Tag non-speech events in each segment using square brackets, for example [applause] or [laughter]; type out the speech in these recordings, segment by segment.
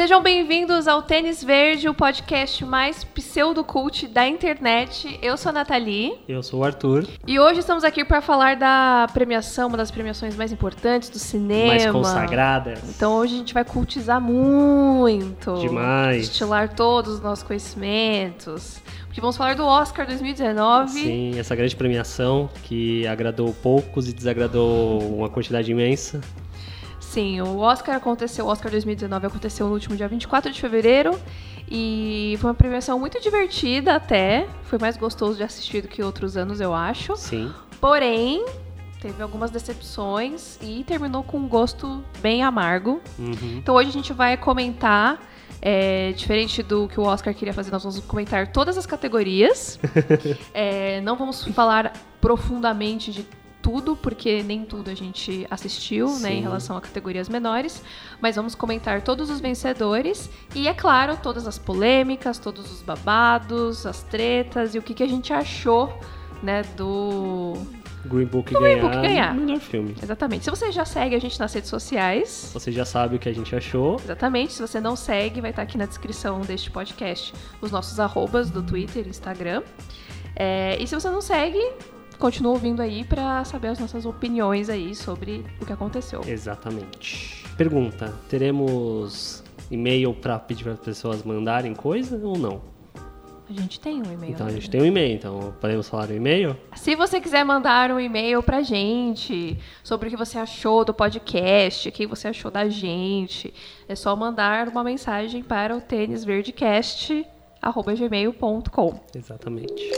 Sejam bem-vindos ao Tênis Verde, o podcast mais pseudo-cult da internet. Eu sou a Nathalie. Eu sou o Arthur. E hoje estamos aqui para falar da premiação, uma das premiações mais importantes do cinema. Mais consagradas. Então hoje a gente vai cultizar muito. Demais. Destilar todos os nossos conhecimentos. Porque vamos falar do Oscar 2019. Sim, essa grande premiação que agradou poucos e desagradou uma quantidade imensa. Sim, o Oscar aconteceu, o Oscar 2019 aconteceu no último dia 24 de fevereiro e foi uma premiação muito divertida até, foi mais gostoso de assistir do que outros anos, eu acho. Sim. Porém, teve algumas decepções e terminou com um gosto bem amargo. Uhum. Então hoje a gente vai comentar é, diferente do que o Oscar queria fazer, nós vamos comentar todas as categorias. [laughs] É, não vamos falar profundamente de tudo, porque nem tudo a gente assistiu, né, em Sim. relação a categorias menores, mas vamos comentar todos os vencedores e, é claro, todas as polêmicas, todos os babados, as tretas e o que, que a gente achou, né, do... Green Book Green ganhar, Book ganhar. melhor filme. Exatamente. Se você já segue a gente nas redes sociais, Você já sabe o que a gente achou. Exatamente. Se você não segue, vai estar aqui na descrição deste podcast os nossos arrobas do Twitter e Instagram. É, e se você não segue, continua ouvindo aí pra saber as nossas opiniões aí sobre o que aconteceu. Exatamente. Pergunta: teremos e-mail pra pedir para as pessoas mandarem coisa ou não? A gente tem um e-mail. Então a né? gente tem um e-mail, então podemos falar o e-mail? Se você quiser mandar um e-mail pra gente sobre o que você achou do podcast, o que você achou da gente, é só mandar uma mensagem para o tênisverdecast.gmail.com. Exatamente.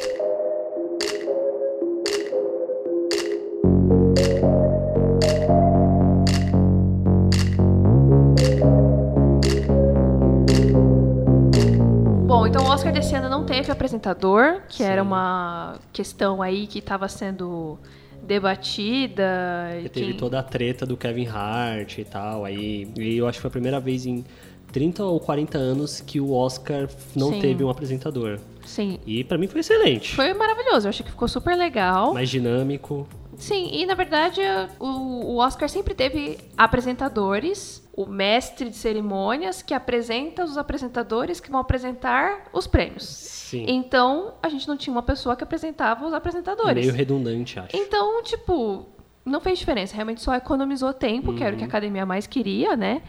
Bom, então o Oscar desse ano não teve apresentador, que Sim. era uma questão aí que estava sendo debatida. e teve quem- toda a treta do Kevin Hart e tal. Aí, e eu acho que foi a primeira vez em 30 ou 40 anos que o Oscar não Sim. teve um apresentador. Sim, E pra mim foi excelente. foi maravilhoso. Eu achei que ficou super legal. Mais dinâmico. Sim, e na verdade o, o Oscar sempre teve apresentadores, o mestre de cerimônias que apresenta os apresentadores que vão apresentar os prêmios. Sim. Então a gente não tinha uma pessoa que apresentava os apresentadores. Meio redundante, acho. Então, tipo, não fez diferença. Realmente só economizou tempo, que era o Uhum. que a academia mais queria, né?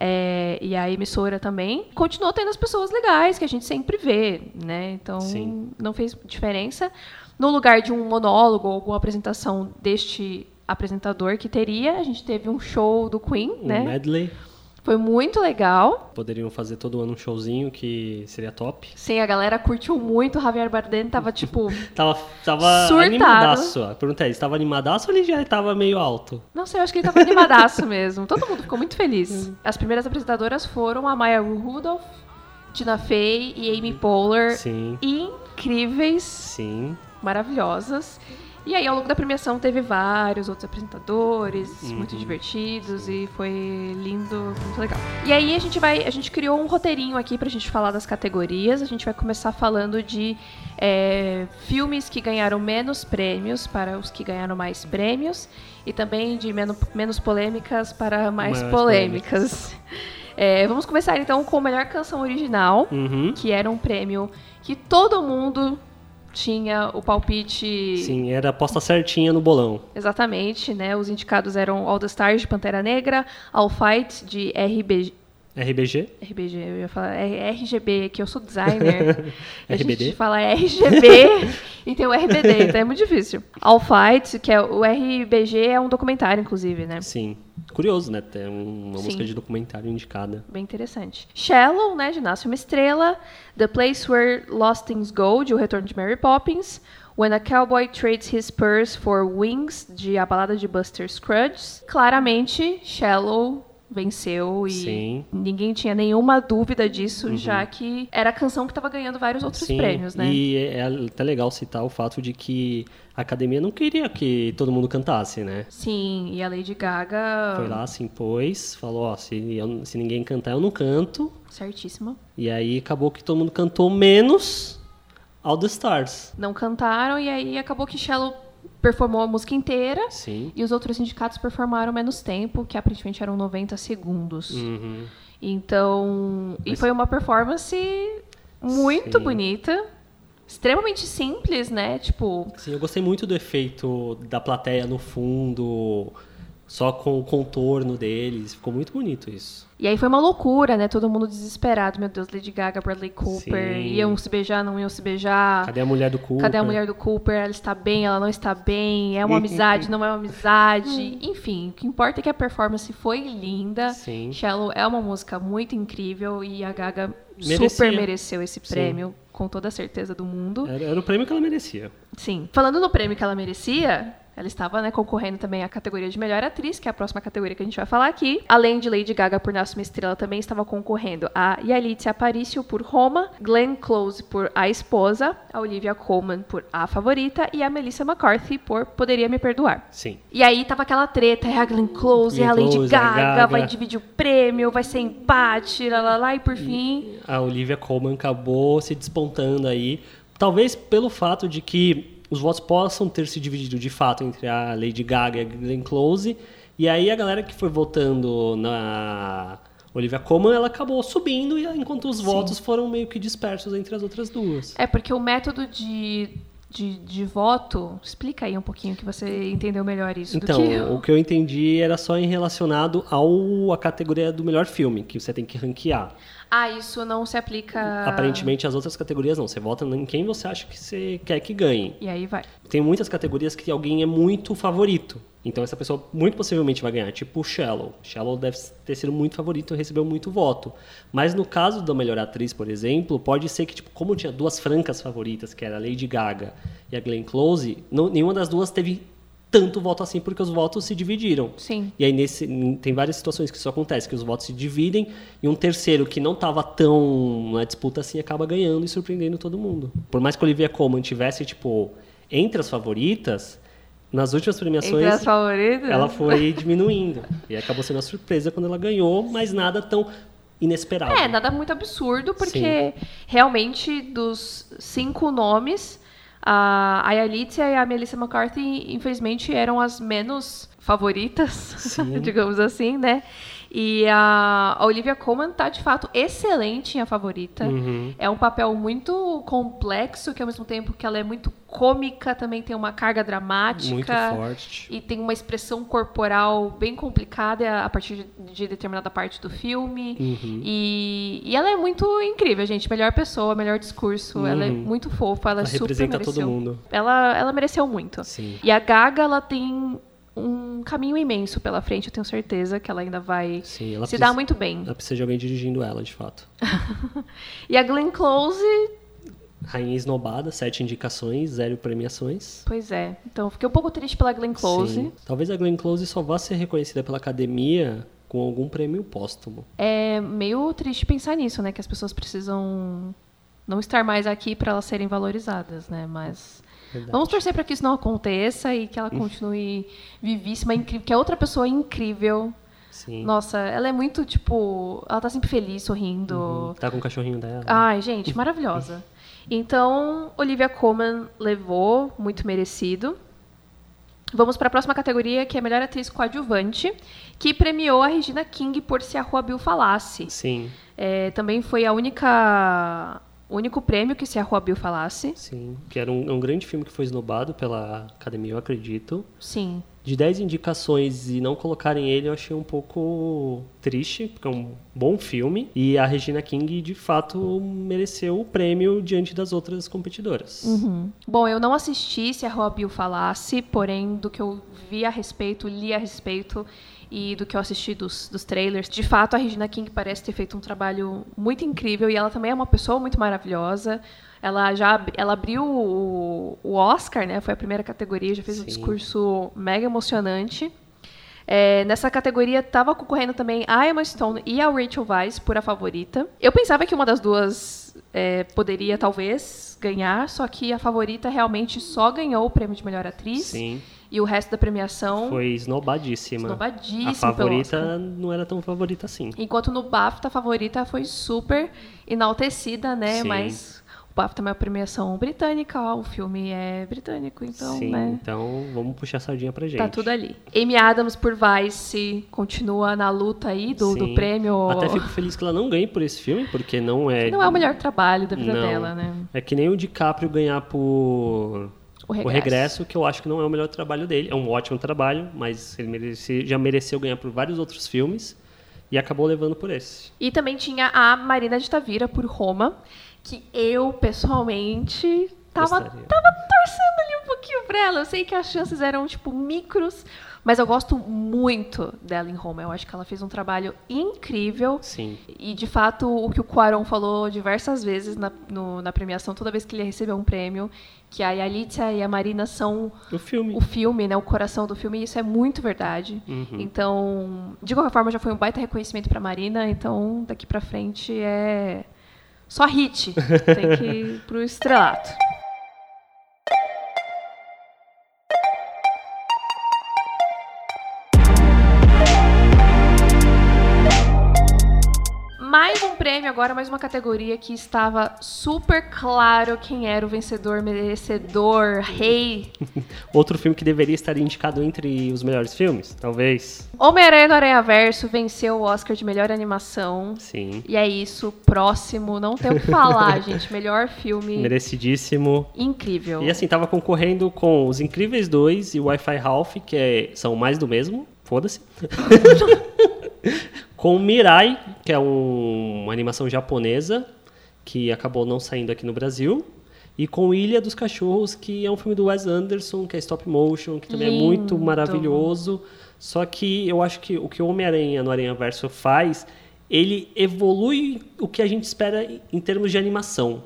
É, e a emissora também. Continuou tendo as pessoas legais, que a gente sempre vê, né? Então, Sim. não fez diferença. No lugar de um monólogo ou alguma apresentação deste apresentador que teria, a gente teve um show do Queen, Um né? medley. Foi muito legal. Poderiam fazer todo ano um showzinho que seria top. Sim, a galera curtiu muito. O Javier Bardem tava, tipo... [laughs] Tava, tava Surtado. animadaço. A pergunta é, ele estava animadaço ou ele já tava meio alto? Não sei, eu acho que ele tava animadaço [laughs] mesmo. Todo mundo ficou muito feliz. As primeiras apresentadoras foram a Maya Rudolph, Tina Fey e Amy Poehler. Sim, Incríveis, sim. Maravilhosas. E aí, ao longo da premiação, teve vários outros apresentadores, muito Uhum. divertidos, e foi lindo, muito legal. E aí, a gente vai. A gente criou um roteirinho aqui pra gente falar das categorias. A gente vai começar falando de é, filmes que ganharam menos prêmios para os que ganharam mais prêmios, e também de menos, menos polêmicas para mais Mais polêmicas. [laughs] É, vamos começar então com a melhor canção original Uhum. que era um prêmio que todo mundo tinha o palpite Sim, era a aposta certinha no bolão. exatamente, né? Os indicados eram All the Stars de Pantera Negra, All Fight de RBG, RBG? RBG, eu ia falar é RGB, que eu sou designer. [laughs] A RBD? gente fala RGB [laughs] e tem o RBD, então é muito difícil. All Fight, que é o RBG é um documentário inclusive, né? Sim. Curioso, né? Ter um- uma Sim. música de documentário indicada. Bem interessante. Shallow, né, de Nasce uma Estrela. The Place Where Lost Things Go, de O Retorno de Mary Poppins. When a Cowboy Trades His Purse for Wings, de A Balada de Buster Scruggs. Claramente, Shallow venceu e Sim. ninguém tinha nenhuma dúvida disso, já que era a canção que estava ganhando vários outros Uhum. Sim, prêmios, né? E é é até legal citar o fato de que a academia não queria que todo mundo cantasse, né? Sim, e a Lady Gaga. Foi lá, se impôs, falou, ó, se, eu- se ninguém cantar, eu não canto. Certíssima. E aí acabou que todo mundo cantou menos All the Stars. Não cantaram, e aí acabou que Shallow performou a música inteira. Sim. E os outros sindicatos performaram menos tempo, que aparentemente eram 90 segundos. Uhum. Então, e Mas- foi uma performance muito Sim. bonita, extremamente simples, né? Tipo, Sim, eu gostei muito do efeito da plateia no fundo, só com o contorno deles. Ficou muito bonito isso. E aí foi uma loucura, né? Todo mundo desesperado. Meu Deus, Lady Gaga, Bradley Cooper. Sim. Iam se beijar, não iam se beijar. Cadê a mulher do Cooper? Cadê a mulher do Cooper? Ela está bem, ela não está bem. É uma amizade, não é uma amizade. [laughs] Enfim, o que importa é que a performance foi linda. Sim. Shallow é uma música muito incrível e a Gaga Merecia. super mereceu esse Sim. prêmio, com toda a certeza do mundo. Era, era o prêmio que ela merecia. Sim. Falando no prêmio que ela merecia, ela estava né, concorrendo também à categoria de melhor atriz, que é a próxima categoria que a gente vai falar aqui. Além de Lady Gaga por Nasce uma Estrela, também estava concorrendo a Yalitza Aparicio por Roma, Glenn Close por A Esposa, a Olivia Colman por A Favorita e a Melissa McCarthy por Poderia Me Perdoar. Sim. E aí tava aquela treta, é a Glenn Close, é a Lady Close, a Gaga, Gaga. vai dividir o prêmio, vai ser empate, lá, lá, lá, e por fim... A Olivia Colman acabou se despontando aí. Talvez pelo fato de que os votos possam ter se dividido de fato entre a Lady Gaga e a Glenn Close. E aí a galera que foi votando na Olivia Colman, ela acabou subindo, enquanto os votos foram meio que dispersos entre as outras duas. É, porque o método de, de, de voto... Explica aí um pouquinho que você entendeu melhor isso Então, que... o que eu entendi era só em relacionado ao a categoria do melhor filme, que você tem que ranquear. Ah, isso não se aplica... Aparentemente, as outras categorias não. Você vota em quem você acha que você quer que ganhe. E aí vai. Tem muitas categorias que alguém é muito favorito. Então, essa pessoa muito possivelmente vai ganhar. Tipo o Shallow. Shallow deve ter sido muito favorito e recebeu muito voto. Mas no caso da melhor atriz, por exemplo, pode ser que, tipo, como tinha duas francas favoritas, que era a Lady Gaga e a Glenn Close, não- nenhuma das duas teve tanto voto assim, porque os votos se dividiram. Sim. E aí nesse, tem várias situações que isso acontece, que os votos se dividem e um terceiro que não estava tão na disputa assim acaba ganhando e surpreendendo todo mundo. Por mais que Olivia Colman tivesse tipo entre as favoritas, nas últimas premiações Entre as favoritas? ela foi diminuindo e acabou sendo uma surpresa quando ela ganhou, mas nada tão inesperado. É, nada muito absurdo, porque realmente dos cinco nomes, a a Yalitza e a Melissa McCarthy, infelizmente, eram as menos favoritas, [laughs] digamos assim, né? E a a Olivia Colman tá, de fato, excelente em A Favorita. Uhum. É um papel muito complexo, que ao mesmo tempo que ela é muito cômica, também tem uma carga dramática. Muito forte. E tem uma expressão corporal bem complicada a partir de, de determinada parte do filme. Uhum. E, e ela é muito incrível, gente. Melhor pessoa, melhor discurso. Ela é Uhum. muito fofa, ela, Ela super representa todo mereceu. mundo. Ela, ela mereceu muito. Sim. E a Gaga, ela tem um caminho imenso pela frente, eu tenho certeza que ela ainda vai Sim, ela se precisa- dar muito bem. Ela precisa de alguém dirigindo ela, de fato. [laughs] E a Glenn Close, Rainha Esnobada, sete indicações, zero premiações. pois é. Então, fiquei um pouco triste pela Glenn Close. Sim. Talvez a Glenn Close só vá ser reconhecida pela academia com algum prêmio póstumo. É meio triste pensar nisso, né? Que as pessoas precisam não estar mais aqui para elas serem valorizadas, né? Mas Verdade. vamos torcer para que isso não aconteça e que ela continue vivíssima, incrível, que é outra pessoa incrível. Sim. Nossa, ela é muito tipo, ela tá sempre feliz, sorrindo. Tá com o cachorrinho dela. Ai, gente, maravilhosa. [laughs] Então, Olivia Colman levou, muito merecido. Vamos para a próxima categoria, que é Melhor Atriz Coadjuvante, que premiou a Regina King por Se a Rua Bill Falasse. Sim, É, também foi a única o único prêmio que Se a Rua Bill Falasse. sim. Que era um, um grande filme que foi esnobado pela academia, eu acredito. Sim. De 10 indicações e não colocarem ele, eu achei um pouco triste, porque é um bom filme. E a Regina King, de fato, mereceu o prêmio diante das outras competidoras. Uhum. Bom, eu não assisti Se a Rua Bill Falasse, porém, do que eu vi a respeito, li a respeito e do que eu assisti dos, dos trailers, de fato, a Regina King parece ter feito um trabalho muito incrível e ela também é uma pessoa muito maravilhosa. Ela já ela abriu o, o Oscar, né? Foi a primeira categoria, já fez um Sim. discurso mega emocionante. É, nessa categoria estava concorrendo também a Emma Stone e a Rachel Weisz por a favorita. Eu pensava que uma das duas é, poderia talvez ganhar, só que a favorita realmente só ganhou o prêmio de melhor atriz Sim, e o resto da premiação foi esnobadíssima. esnobadíssimo A favorita não era tão favorita assim. Enquanto no BAFTA a favorita foi super enaltecida, né? Sim. Mas o BAFTA é uma premiação britânica, o filme é britânico, então, Sim, né? então vamos puxar a sardinha pra gente. Tá tudo ali. Amy Adams por Vice continua na luta aí do, do prêmio. Até fico feliz que ela não ganhe por esse filme, porque não é. Não é o melhor trabalho da vida Não. dela, né? É que nem o DiCaprio ganhar por O o regresso. regresso, que eu acho que não é o melhor trabalho dele. É um ótimo trabalho, mas ele merece- já mereceu ganhar por vários outros filmes e acabou levando por esse. E também tinha a Marina de Tavira por Roma, que eu, pessoalmente, tava, Gostaria. tava torcendo ali um pouquinho pra ela. Eu sei que as chances eram, tipo, micros, mas eu gosto muito dela em Roma. Eu acho que ela fez um trabalho incrível. Sim. E, de fato, o que o Quaron falou diversas vezes na, no- na premiação, toda vez que ele recebeu um prêmio, que a Yalitza e a Marina são O filme. o filme, né, o coração do filme, e isso é muito verdade. Uhum. Então, de qualquer forma, já foi um baita reconhecimento pra Marina, então daqui pra frente é só hit. Tem que ir pro estrelato. Prêmio agora, mais uma categoria que estava super claro quem era o vencedor, merecedor, rei. [laughs] Outro filme que deveria estar indicado entre os melhores filmes, talvez. Homem-Aranha no Aranha Verso venceu o Oscar de melhor animação. Sim. E é isso, próximo, não tem o que falar, [laughs] gente. Melhor filme Merecidíssimo. incrível. E assim, tava concorrendo com Os Incríveis 2 e Wi-Fi Ralph, que é- são mais do mesmo. Foda-se. [laughs] com Mirai, que é um- uma animação japonesa, que acabou não saindo aqui no Brasil. E com Ilha dos Cachorros, que é um filme do Wes Anderson, que é stop motion, que também é muito Lindo. maravilhoso. Só que eu acho que o que o Homem-Aranha no Aranha Verso faz, ele evolui o que a gente espera em termos de animação.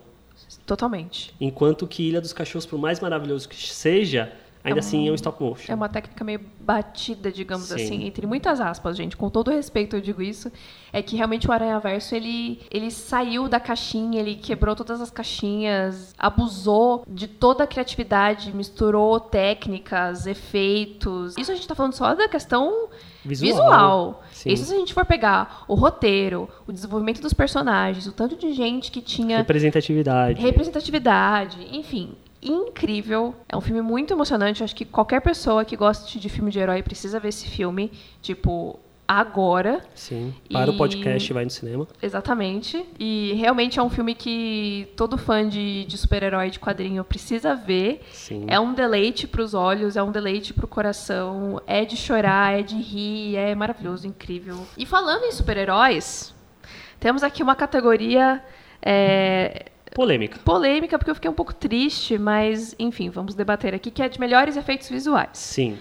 Totalmente. Enquanto que Ilha dos Cachorros, por mais maravilhoso que seja, ainda assim é um stop motion. É uma técnica meio batida, digamos Sim. assim, entre muitas aspas, gente. Com todo respeito eu digo isso. É que realmente o Aranha Verso, ele, ele saiu da caixinha, ele quebrou todas as caixinhas, abusou de toda a criatividade, misturou técnicas, efeitos. Isso a gente tá falando só da questão Visual. visual. Isso se a gente for pegar o roteiro, o desenvolvimento dos personagens, o tanto de gente que tinha Representatividade. representatividade, enfim, incrível. É um filme muito emocionante. Acho que qualquer pessoa que goste de filme de herói precisa ver esse filme, tipo, agora. Sim. Para E- o podcast e vai no cinema. Exatamente. E realmente é um filme que todo fã de, de super-herói de quadrinho precisa ver. Sim. É um deleite para os olhos, é um deleite para o coração. É de chorar, é de rir, é maravilhoso, incrível. E falando em super-heróis, temos aqui uma categoria é, Polêmica. polêmica, porque eu fiquei um pouco triste, mas enfim, vamos debater aqui, que é de melhores efeitos visuais. Sim.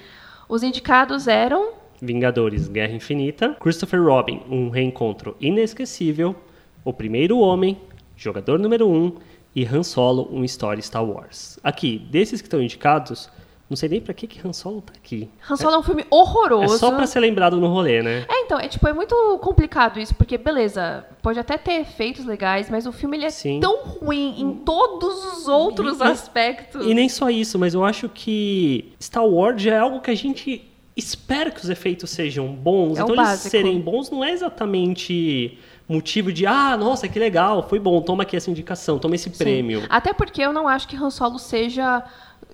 Os indicados eram Vingadores Guerra Infinita. Christopher Robin, um reencontro inesquecível. O Primeiro Homem, Jogador Número 1. Um, e Han Solo, um Story Star Wars. Aqui, desses que estão indicados, não sei nem pra que, que Han Solo tá aqui. Han Solo é um filme É horroroso. só pra ser lembrado no rolê, né? É, então, é tipo, é muito complicado isso, porque beleza, pode até ter efeitos legais, mas o filme ele é Sim. tão ruim em todos os outros E- aspectos. E nem só isso, mas eu acho que Star Wars já é algo que a gente espera que os efeitos sejam bons. É então eles básico. serem bons não é exatamente motivo de, ah, nossa, que legal, foi bom, toma aqui essa indicação, toma esse Sim. prêmio. Até porque eu não acho que Han Solo seja.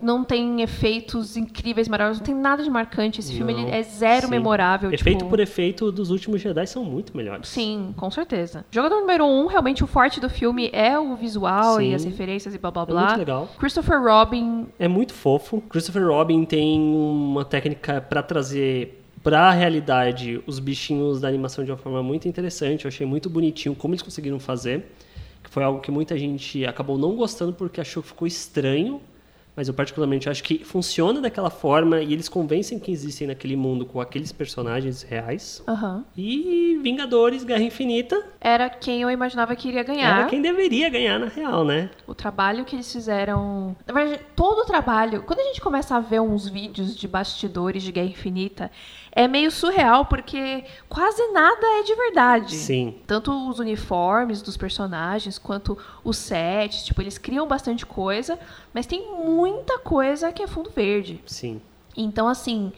Não tem efeitos incríveis, maravilhosos, não tem nada de marcante. Esse filme Não. ele é zero Sim. memorável. Efeito tipo... por efeito dos últimos Jedi são muito melhores. Sim, com certeza. Jogador número um, realmente o forte do filme é o visual e Sim. as referências e blá blá É blá. muito legal. Christopher Robin, É muito fofo. Christopher Robin tem uma técnica pra trazer pra realidade os bichinhos da animação de uma forma muito interessante. Eu achei muito bonitinho como eles conseguiram fazer. Que foi algo que muita gente acabou não gostando porque achou que ficou estranho. Mas eu particularmente acho que funciona daquela forma e eles convencem que existem naquele mundo com aqueles personagens reais. aham, E Vingadores Guerra Infinita era quem eu imaginava que iria ganhar. era quem deveria ganhar na real, né? O trabalho que eles fizeram. Na verdade, todo o trabalho. Quando a gente começa a ver uns vídeos de bastidores de Guerra Infinita, é meio surreal, porque quase nada é de verdade. Sim. Tanto os uniformes dos personagens, quanto os sets. Tipo, eles criam bastante coisa, mas tem muita coisa que é fundo verde. Sim. Então, assim.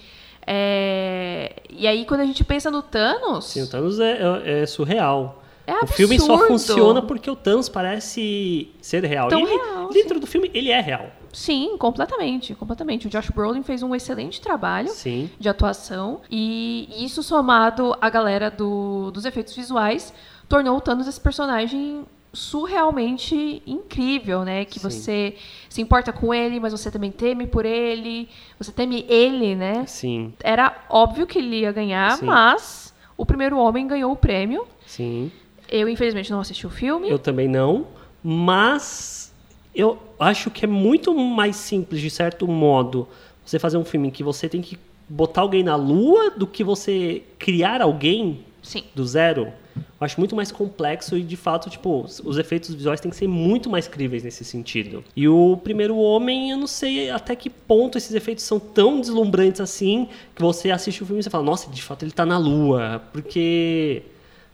é, E aí, quando a gente pensa no Thanos. Sim, o Thanos é, é- é surreal. É O filme só funciona porque o Thanos parece ser real. Tão e ele, real, dentro do filme, ele é real. Sim, completamente, completamente. O Josh Brolin fez um excelente trabalho Sim. de atuação e isso somado à galera do- dos efeitos visuais tornou o Thanos esse personagem surrealmente incrível, né? Que Sim. você se importa com ele, mas você também teme por ele, você teme ele, né? Sim. Era óbvio que ele ia ganhar, Sim. mas o primeiro homem ganhou o prêmio. Sim. Eu, infelizmente, não assisti o filme. Eu também não, mas eu acho que é muito mais simples, de certo modo, você fazer um filme em que você tem que botar alguém na lua do que você criar alguém Sim. do zero. Eu acho muito mais complexo e, de fato, tipo, os efeitos visuais têm que ser muito mais críveis nesse sentido. E o primeiro homem, eu não sei até que ponto esses efeitos são tão deslumbrantes assim que você assiste o filme e você fala, nossa, de fato ele tá na lua. Porque,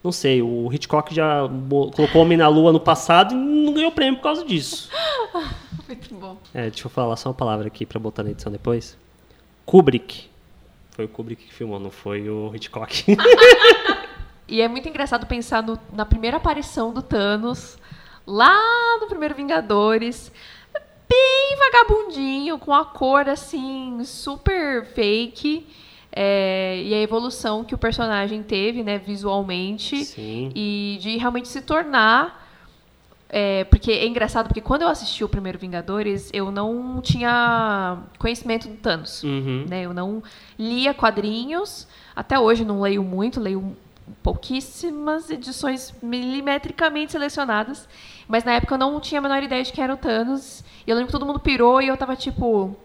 não sei, o Hitchcock já colocou o homem na lua no passado e não ganhou prêmio por causa disso. [laughs] Muito bom. É, deixa eu falar só uma palavra aqui pra botar na edição depois. Kubrick. Foi o Kubrick que filmou, não foi o Hitchcock. [laughs] E é muito engraçado pensar no- na primeira aparição do Thanos, lá no primeiro Vingadores, bem vagabundinho, com a cor assim, super fake. É, e a evolução que o personagem teve, né, visualmente. Sim. E de realmente se tornar. é, porque é engraçado, porque quando eu assisti o primeiro Vingadores, eu não tinha conhecimento do Thanos Uhum. né? Eu não lia quadrinhos, até hoje não leio muito, leio pouquíssimas edições milimetricamente selecionadas, mas na época eu não tinha a menor ideia de que era o Thanos. E eu lembro que todo mundo pirou e eu tava tipo,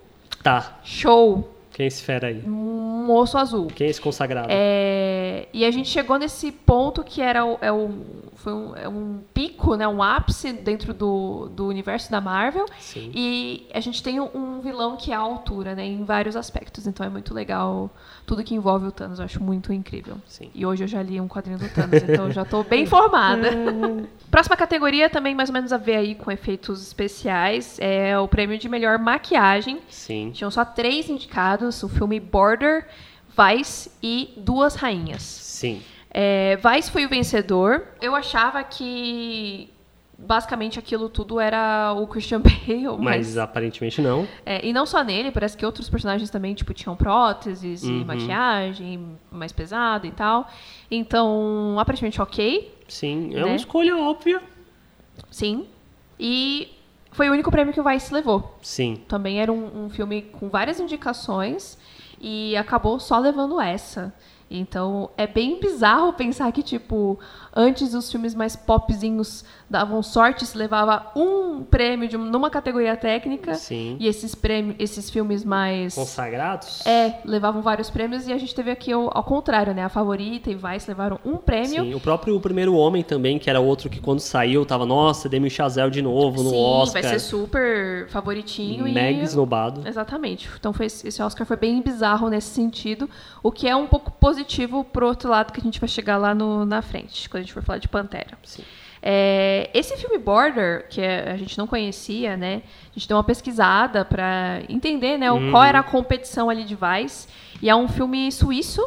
Tá. show, Quem é esse fera aí? um moço azul. Quem é esse consagrado? É, e a gente chegou nesse ponto que era o, é o- foi um, é um pico, né, um ápice dentro do, do universo da Marvel. Sim. E a gente tem um- um vilão que é a altura, né, em vários aspectos. Então é muito legal tudo que envolve o Thanos. Eu acho muito incrível. Sim. E hoje eu já li um quadrinho do Thanos, então eu já estou bem [laughs] informada. [laughs] Próxima categoria, também mais ou menos a ver aí com efeitos especiais, é o prêmio de melhor maquiagem. Sim. Tinham só três indicados: o filme Border, Vice e Duas Rainhas. Sim. É, Vice foi o vencedor. Eu achava que basicamente aquilo tudo era o Christian [laughs] Bale, Mas mas, aparentemente não. é, e não só nele, parece que outros personagens também tipo tinham próteses e Uhum. maquiagem mais pesada e tal. Então, aparentemente ok, Sim. É Né? uma escolha óbvia. sim. E foi o único prêmio que o Vice levou. Sim. Também era um, um filme com várias indicações e acabou só levando essa. Então é bem bizarro pensar que, tipo, antes os filmes mais popzinhos davam sorte se levava um prêmio de, um- numa categoria técnica Sim. e esses prêmios, esses filmes mais. Consagrados? É, levavam vários prêmios e a gente teve aqui ao, ao contrário, né? A Favorita e Vice levaram um prêmio. Sim. O próprio O Primeiro Homem também, que era outro que quando saiu tava, nossa, Demi Chazelle de novo no Sim, Oscar. vai ser super favoritinho Mega e esnobado. Exatamente. Então foi, esse Oscar foi bem bizarro nesse sentido, o que é um pouco positivo pro outro lado que a gente vai chegar lá no- na frente, quando a gente for falar de Pantera. Sim. É, esse filme Border, que é- a gente não conhecia, né? A gente deu uma pesquisada para entender, né, Uhum. qual era a competição ali de Vice. E é um filme suíço.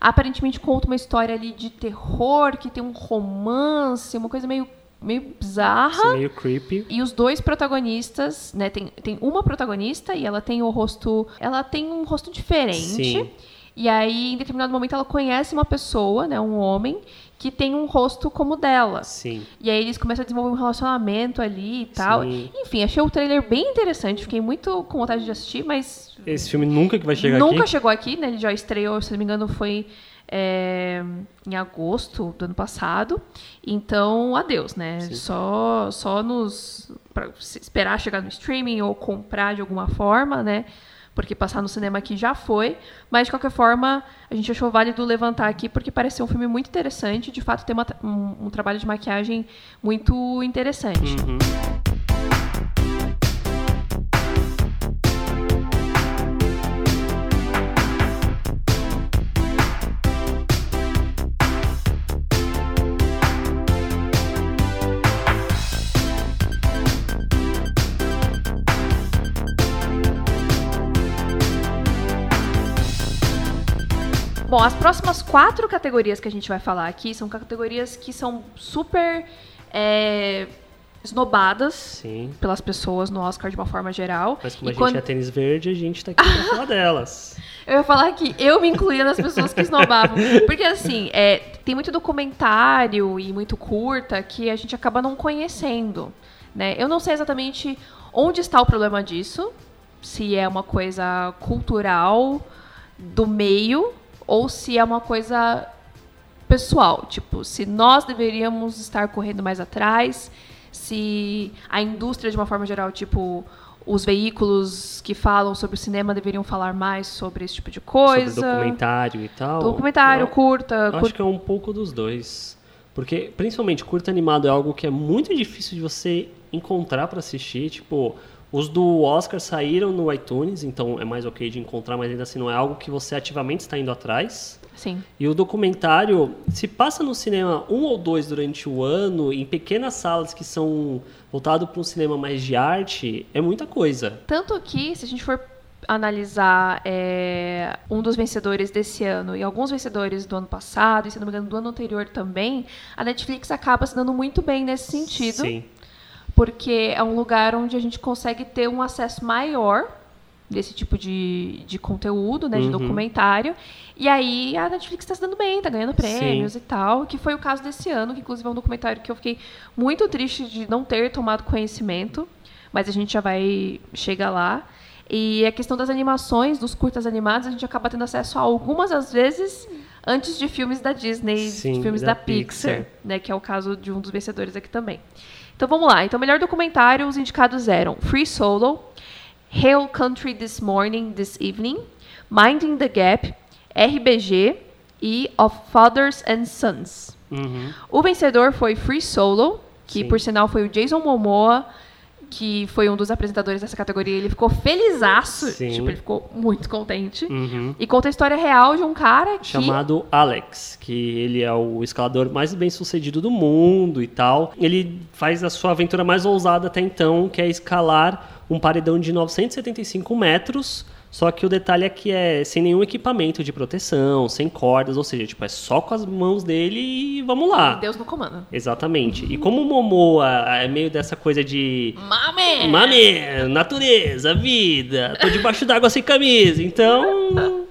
Aparentemente conta uma história ali de terror, que tem um romance, uma coisa meio, meio bizarra. Meio creepy. E os dois protagonistas, né? Tem, tem uma protagonista e ela tem o rosto. Ela tem um rosto diferente. Sim. E aí, em determinado momento, ela conhece uma pessoa, né? Um homem, que tem um rosto como o dela. Sim. E aí eles começam a desenvolver um relacionamento ali e tal. Sim. Enfim, achei o trailer bem interessante. Fiquei muito com vontade de assistir, mas Esse filme nunca que vai chegar nunca aqui. chegou aqui, né? Ele já estreou, se não me engano, foi é, em agosto do ano passado. Então, adeus, né? Sim. Só, só nos. Esperar chegar no streaming ou comprar de alguma forma, né? Porque passar no cinema aqui já foi. Mas, de qualquer forma, a gente achou válido levantar aqui, porque parece ser um filme muito interessante. De fato, tem uma um, um trabalho de maquiagem muito interessante. Uhum. Bom, as próximas quatro categorias que a gente vai falar aqui são categorias que são super é, esnobadas Sim. pelas pessoas no Oscar de uma forma geral. Mas como E a quando- gente é tênis verde, a gente tá aqui pra [laughs] falar delas. Eu ia falar que eu me incluía nas pessoas que esnobavam. Porque, assim, é, tem muito documentário e muito curta que a gente acaba não conhecendo. Né? Eu não sei exatamente onde está o problema disso. Se é uma coisa cultural do meio ou se é uma coisa pessoal. Tipo, se nós deveríamos estar correndo mais atrás, se a indústria, de uma forma geral, tipo, os veículos que falam sobre o cinema deveriam falar mais sobre esse tipo de coisa. Sobre documentário e tal. Documentário, Eu- curta. Eu curta- acho que é um pouco dos dois. Porque, principalmente, curto animado é algo que é muito difícil de você encontrar pra assistir. Tipo, os do Oscar saíram no iTunes, então é mais ok de encontrar, mas ainda assim não é algo que você ativamente está indo atrás. Sim. E o documentário se passa no cinema um ou dois durante o ano, em pequenas salas que são voltadas para um cinema mais de arte, é muita coisa. Tanto que, se a gente for analisar é, um dos vencedores desse ano e alguns vencedores do ano passado, e se não me engano do ano anterior também, a Netflix acaba se dando muito bem nesse sentido. Sim. Porque é um lugar onde a gente consegue ter um acesso maior desse tipo de, de conteúdo, né, de Uhum. documentário. E aí a Netflix está se dando bem, está ganhando prêmios e tal, que foi o caso desse ano, que inclusive é um documentário que eu fiquei muito triste de não ter tomado conhecimento, mas a gente já vai chegar lá. E a questão das animações, dos curtas animados, a gente acaba tendo acesso a algumas às vezes antes de filmes da Disney, Sim, de filmes da da, Pixar, Pixar. né, que é o caso de um dos vencedores aqui também. Então vamos lá. Então, melhor documentário, os indicados eram Free Solo, Hail Country This Morning, This Evening, Minding the Gap, RBG e Of Fathers and Sons. Uhum. O vencedor foi Free Solo, que Sim. por sinal foi o Jason Momoa, que foi um dos apresentadores dessa categoria. Ele ficou felizaço, Sim. tipo, ele ficou muito contente. Uhum. E conta a história real de um cara que... chamado Alex, que ele é o escalador mais bem sucedido do mundo e tal. Ele faz a sua aventura mais ousada até então, que é escalar um paredão de 975 metros. Só que o detalhe é que é sem nenhum equipamento de proteção, sem cordas, ou seja, tipo, é só com as mãos dele e vamos lá. Deus no comando. Exatamente. E como o Momoa é meio dessa coisa de Mame! Mame, natureza, vida, tô debaixo d'água sem camisa, então.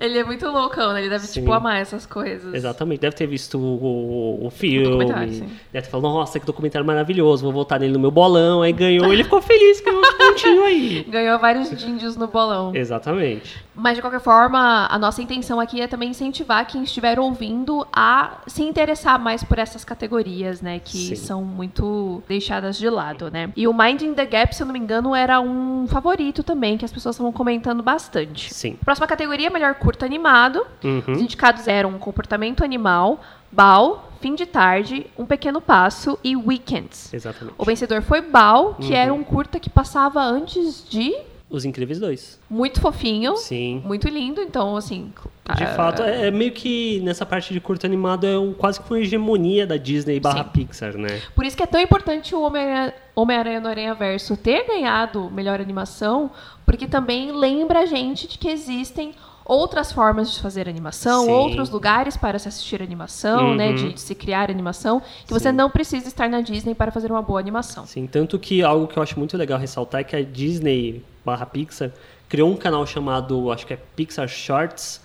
Ele é muito loucão, né? Ele deve, Sim. tipo, amar essas coisas. Exatamente, deve ter visto o, o filme. documentário, sim. deve ter falado, nossa, que documentário maravilhoso, vou voltar nele no meu bolão. Aí ganhou, ele ficou feliz que eu pontinho aí. [laughs] Ganhou vários díndios no bolão. Exatamente. Mas, de qualquer forma, a nossa intenção aqui é também incentivar quem estiver ouvindo a se interessar mais por essas categorias, né? Que Sim. são muito deixadas de lado, né? E o Minding the Gap, se eu não me engano, era um favorito também, que as pessoas estavam comentando bastante. Sim. Próxima categoria, melhor curto animado. Os Uhum. indicados eram Comportamento Animal, Bal, Fim de Tarde, Um Pequeno Passo e Weekends. Exatamente. O vencedor foi Bal, que Uhum. era um curta que passava antes de Os Incríveis dois. muito fofinho, Sim. muito lindo, então assim. De ah, fato, é, é meio que nessa parte de curto animado é um, quase que uma hegemonia da Disney barra Sim. Pixar, né? Por isso que é tão importante o Homem-Aranha Homem-Aranha no Aranha Verso ter ganhado melhor animação, porque também lembra a gente de que existem outras formas de fazer animação, Sim. outros lugares para se assistir animação, né, Uhum. de, de se criar animação, que você Sim. não precisa estar na Disney para fazer uma boa animação. Sim, tanto que algo que eu acho muito legal ressaltar é que a Disney barra Pixar criou um canal chamado, acho que é Pixar Shorts,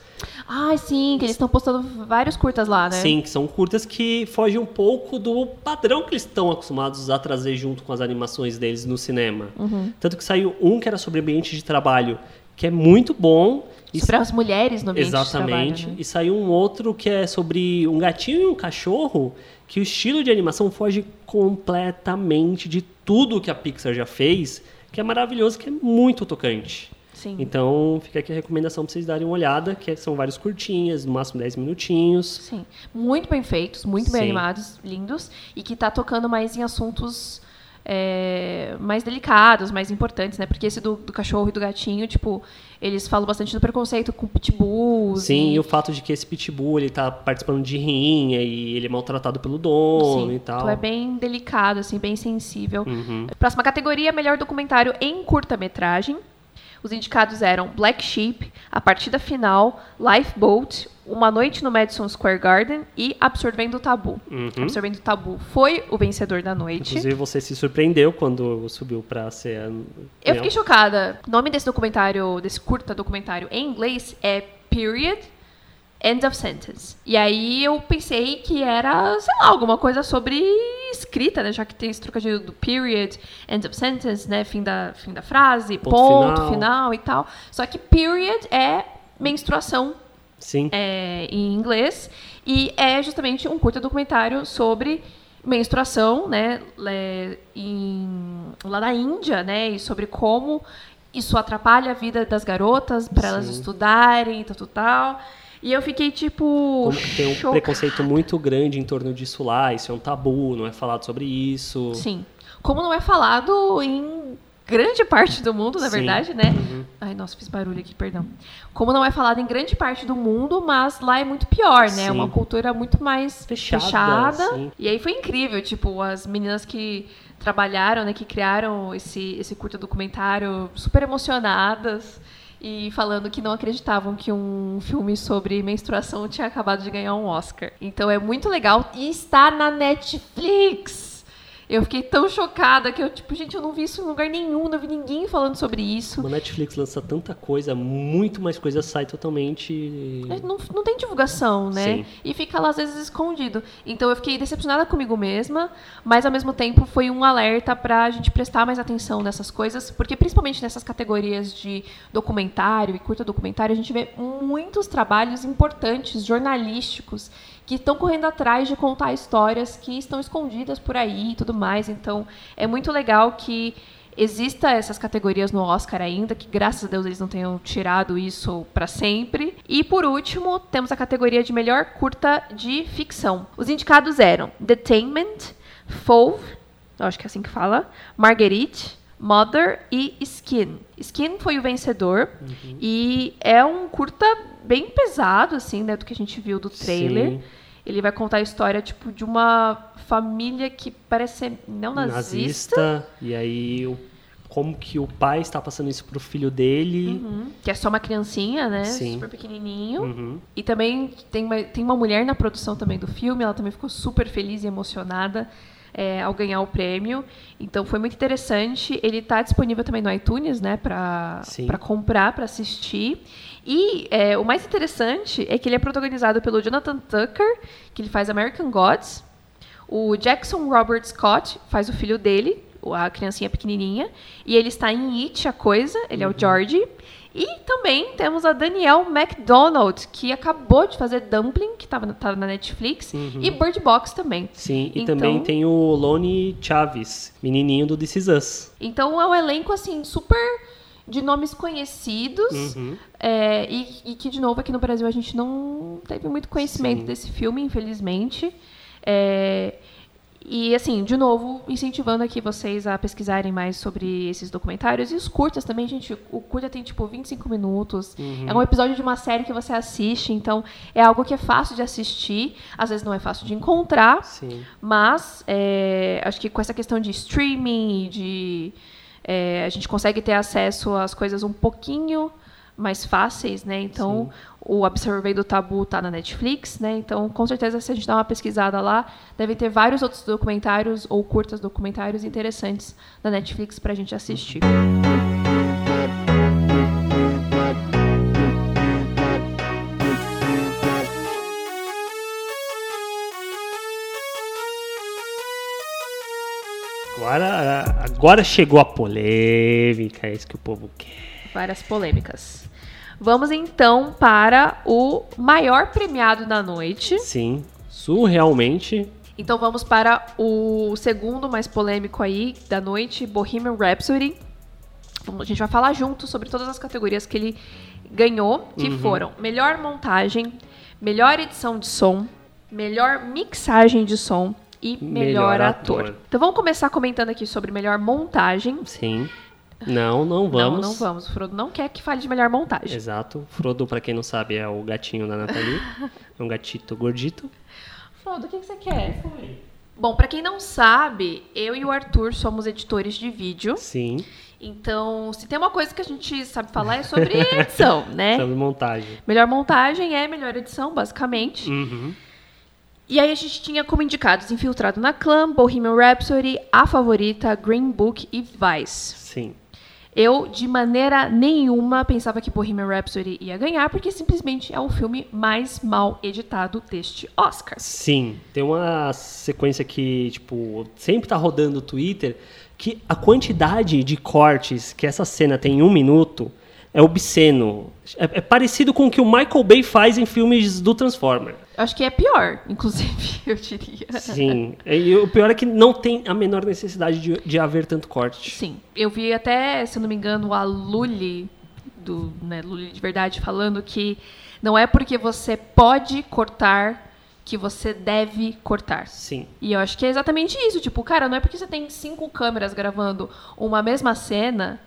Ah, sim, que eles estão postando vários curtas lá, né? Sim, que são curtas que fogem um pouco do padrão que eles estão acostumados a trazer junto com as animações deles no cinema. Uhum. Tanto que saiu um que era sobre ambiente de trabalho, que é muito bom. E Sobre as mulheres no ambiente Exatamente. de trabalho, né? E saiu um outro que é sobre um gatinho e um cachorro, que o estilo de animação foge completamente de tudo que a Pixar já fez, que é maravilhoso, que é muito tocante. Sim. Então, fica aqui a recomendação para vocês darem uma olhada, que são vários curtinhas, no máximo 10 minutinhos. Sim. Muito bem feitos, muito bem Sim. animados, lindos. E que tá tocando mais em assuntos é, mais delicados, mais importantes, né? Porque esse do, do cachorro e do gatinho, tipo, eles falam bastante do preconceito com pitbulls. Sim, e, e o fato de que esse pitbull ele tá participando de rinha e ele é maltratado pelo dono Sim, e tal. Então é bem delicado, assim, bem sensível. Uhum. Próxima categoria, melhor documentário em curta-metragem. Os indicados eram Black Sheep, A Partida Final, Lifeboat, Uma Noite no Madison Square Garden e Absorvendo o Tabu. Uhum. Absorvendo o Tabu foi o vencedor da noite. Inclusive, você se surpreendeu quando subiu pra ser. a- Eu fiquei chocada. O nome desse documentário, desse curta documentário em inglês é Period End of Sentence. E aí eu pensei que era, sei lá, alguma coisa sobre escrita, né? Já que tem esse trocadilho do period, end of sentence, né? Fim da, fim da frase, Ponto ponto, final. final. e tal. Só que period é menstruação Sim. é, em inglês e é justamente um curta documentário sobre menstruação, né, em, lá na Índia, né, e sobre como isso atrapalha a vida das garotas para elas estudarem, tal, tal, tal. E eu fiquei tipo Como que tem um chocada. preconceito muito grande em torno disso lá, isso é um tabu, não é falado sobre isso. Sim. Como não é falado em grande parte do mundo, na Sim. verdade, né? Uhum. Ai, nossa, fiz barulho aqui, perdão. Como não é falado em grande parte do mundo, mas lá é muito pior, né? É uma cultura muito mais Fechada, fechada. E aí foi incrível, tipo, as meninas que trabalharam, né, que criaram esse, esse curto documentário, super emocionadas e falando que não acreditavam que um filme sobre menstruação tinha acabado de ganhar um Oscar. Então é muito legal e está na Netflix. Eu fiquei tão chocada que eu, tipo, gente, eu não vi isso em lugar nenhum, não vi ninguém falando sobre isso. A Netflix lança tanta coisa, muito mais coisa sai totalmente. É, Não, não tem divulgação, né? Sim. E fica lá às vezes escondido. Então eu fiquei decepcionada comigo mesma, mas ao mesmo tempo foi um alerta pra gente prestar mais atenção nessas coisas, porque principalmente nessas categorias de documentário e curta documentário, a gente vê muitos trabalhos importantes, jornalísticos, que estão correndo atrás de contar histórias que estão escondidas por aí e tudo mais. Então é muito legal que exista essas categorias no Oscar ainda, que graças a Deus eles não tenham tirado isso para sempre. E por último, temos a categoria de melhor curta de ficção. Os indicados eram Detainment, eu acho que é assim que fala, Marguerite, Mother e Skin. Skin foi o vencedor e é um curta bem pesado assim, né, do que a gente viu do trailer. Sim. Ele vai contar a história tipo de uma família que parece ser neonazista. nazista. E aí, o- como que o pai está passando isso pro filho dele. Uhum, que é só uma criancinha, né? Sim. Super pequenininho. Uhum. E também tem uma, tem uma mulher na produção também do filme. Ela também ficou super feliz e emocionada é, ao ganhar o prêmio. Então foi muito interessante. Ele está disponível também no iTunes, né? Para comprar, para assistir. E é, o mais interessante é que ele é protagonizado pelo Jonathan Tucker, que ele faz American Gods. O Jackson Robert Scott faz o filho dele, a criancinha pequenininha. E ele está em It, a Coisa. Ele é Uhum. o George. E também temos a Danielle MacDonald, que acabou de fazer Dumpling, que estava na, na Netflix. E Bird Box também. Sim, e Então- também tem o Lone Chaves, menininho do This Is Us. Então é um elenco, assim, super de nomes conhecidos. Uhum. É, e, e que, de novo, aqui no Brasil a gente não teve muito conhecimento Sim. desse filme, infelizmente. É, e, assim, de novo, incentivando aqui vocês a pesquisarem mais sobre esses documentários. E os curtas também, gente. O curta tem, tipo, 25 minutos. É um episódio de uma série que você assiste. Então, é algo que é fácil de assistir. Às vezes não é fácil de encontrar. Sim. Mas é, acho que com essa questão de streaming, de é, a gente consegue ter acesso às coisas um pouquinho mais fáceis, né? Então, o Absorvei do Tabu tá na Netflix, né? Então, com certeza, se a gente dar uma pesquisada lá, devem ter vários outros documentários ou curtas documentários interessantes na Netflix pra gente assistir. Agora, agora chegou a polêmica, é isso que o povo quer. Várias polêmicas. Vamos então para o maior premiado da noite. Sim, surrealmente. Então vamos para o segundo mais polêmico aí da noite, Bohemian Rhapsody. A gente vai falar junto sobre todas as categorias que ele ganhou, que foram melhor montagem, melhor edição de som, melhor mixagem de som e melhor, Melhor ator. ator. Então vamos começar comentando aqui sobre melhor montagem. Sim. Não, não vamos. Não, não vamos. O Frodo não quer que fale de melhor montagem. Exato. Frodo, pra quem não sabe, é o gatinho da Nathalie. [laughs] é um gatito gordito. Frodo, o que, que você quer? Bom, pra quem não sabe, eu e o Arthur somos editores de vídeo. Sim. Então, se tem uma coisa que a gente sabe falar é sobre [laughs] edição, né? Sobre montagem. Melhor montagem é melhor edição, basicamente. Uhum. E aí a gente tinha como indicados Infiltrado na Clã, Bohemian Rhapsody, A Favorita, Green Book e Vice. Sim. Eu, de maneira nenhuma, pensava que Bohemian Rhapsody ia ganhar, porque simplesmente é o filme mais mal editado deste Oscar. Sim. Tem uma sequência que, tipo, sempre tá rodando no Twitter que a quantidade de cortes que essa cena tem em um minuto é obsceno. É, é parecido com o que o Michael Bay faz em filmes do Transformer. Eu acho que é pior, inclusive, [laughs] eu diria. Sim. E o pior é que não tem a menor necessidade de, de haver tanto corte. Sim. Eu vi até, se eu não me engano, a Lully, do né, Lully de verdade, falando que não é porque você pode cortar que você deve cortar. Sim. E eu acho que é exatamente isso. Tipo, cara, não é porque você tem cinco câmeras gravando uma mesma cena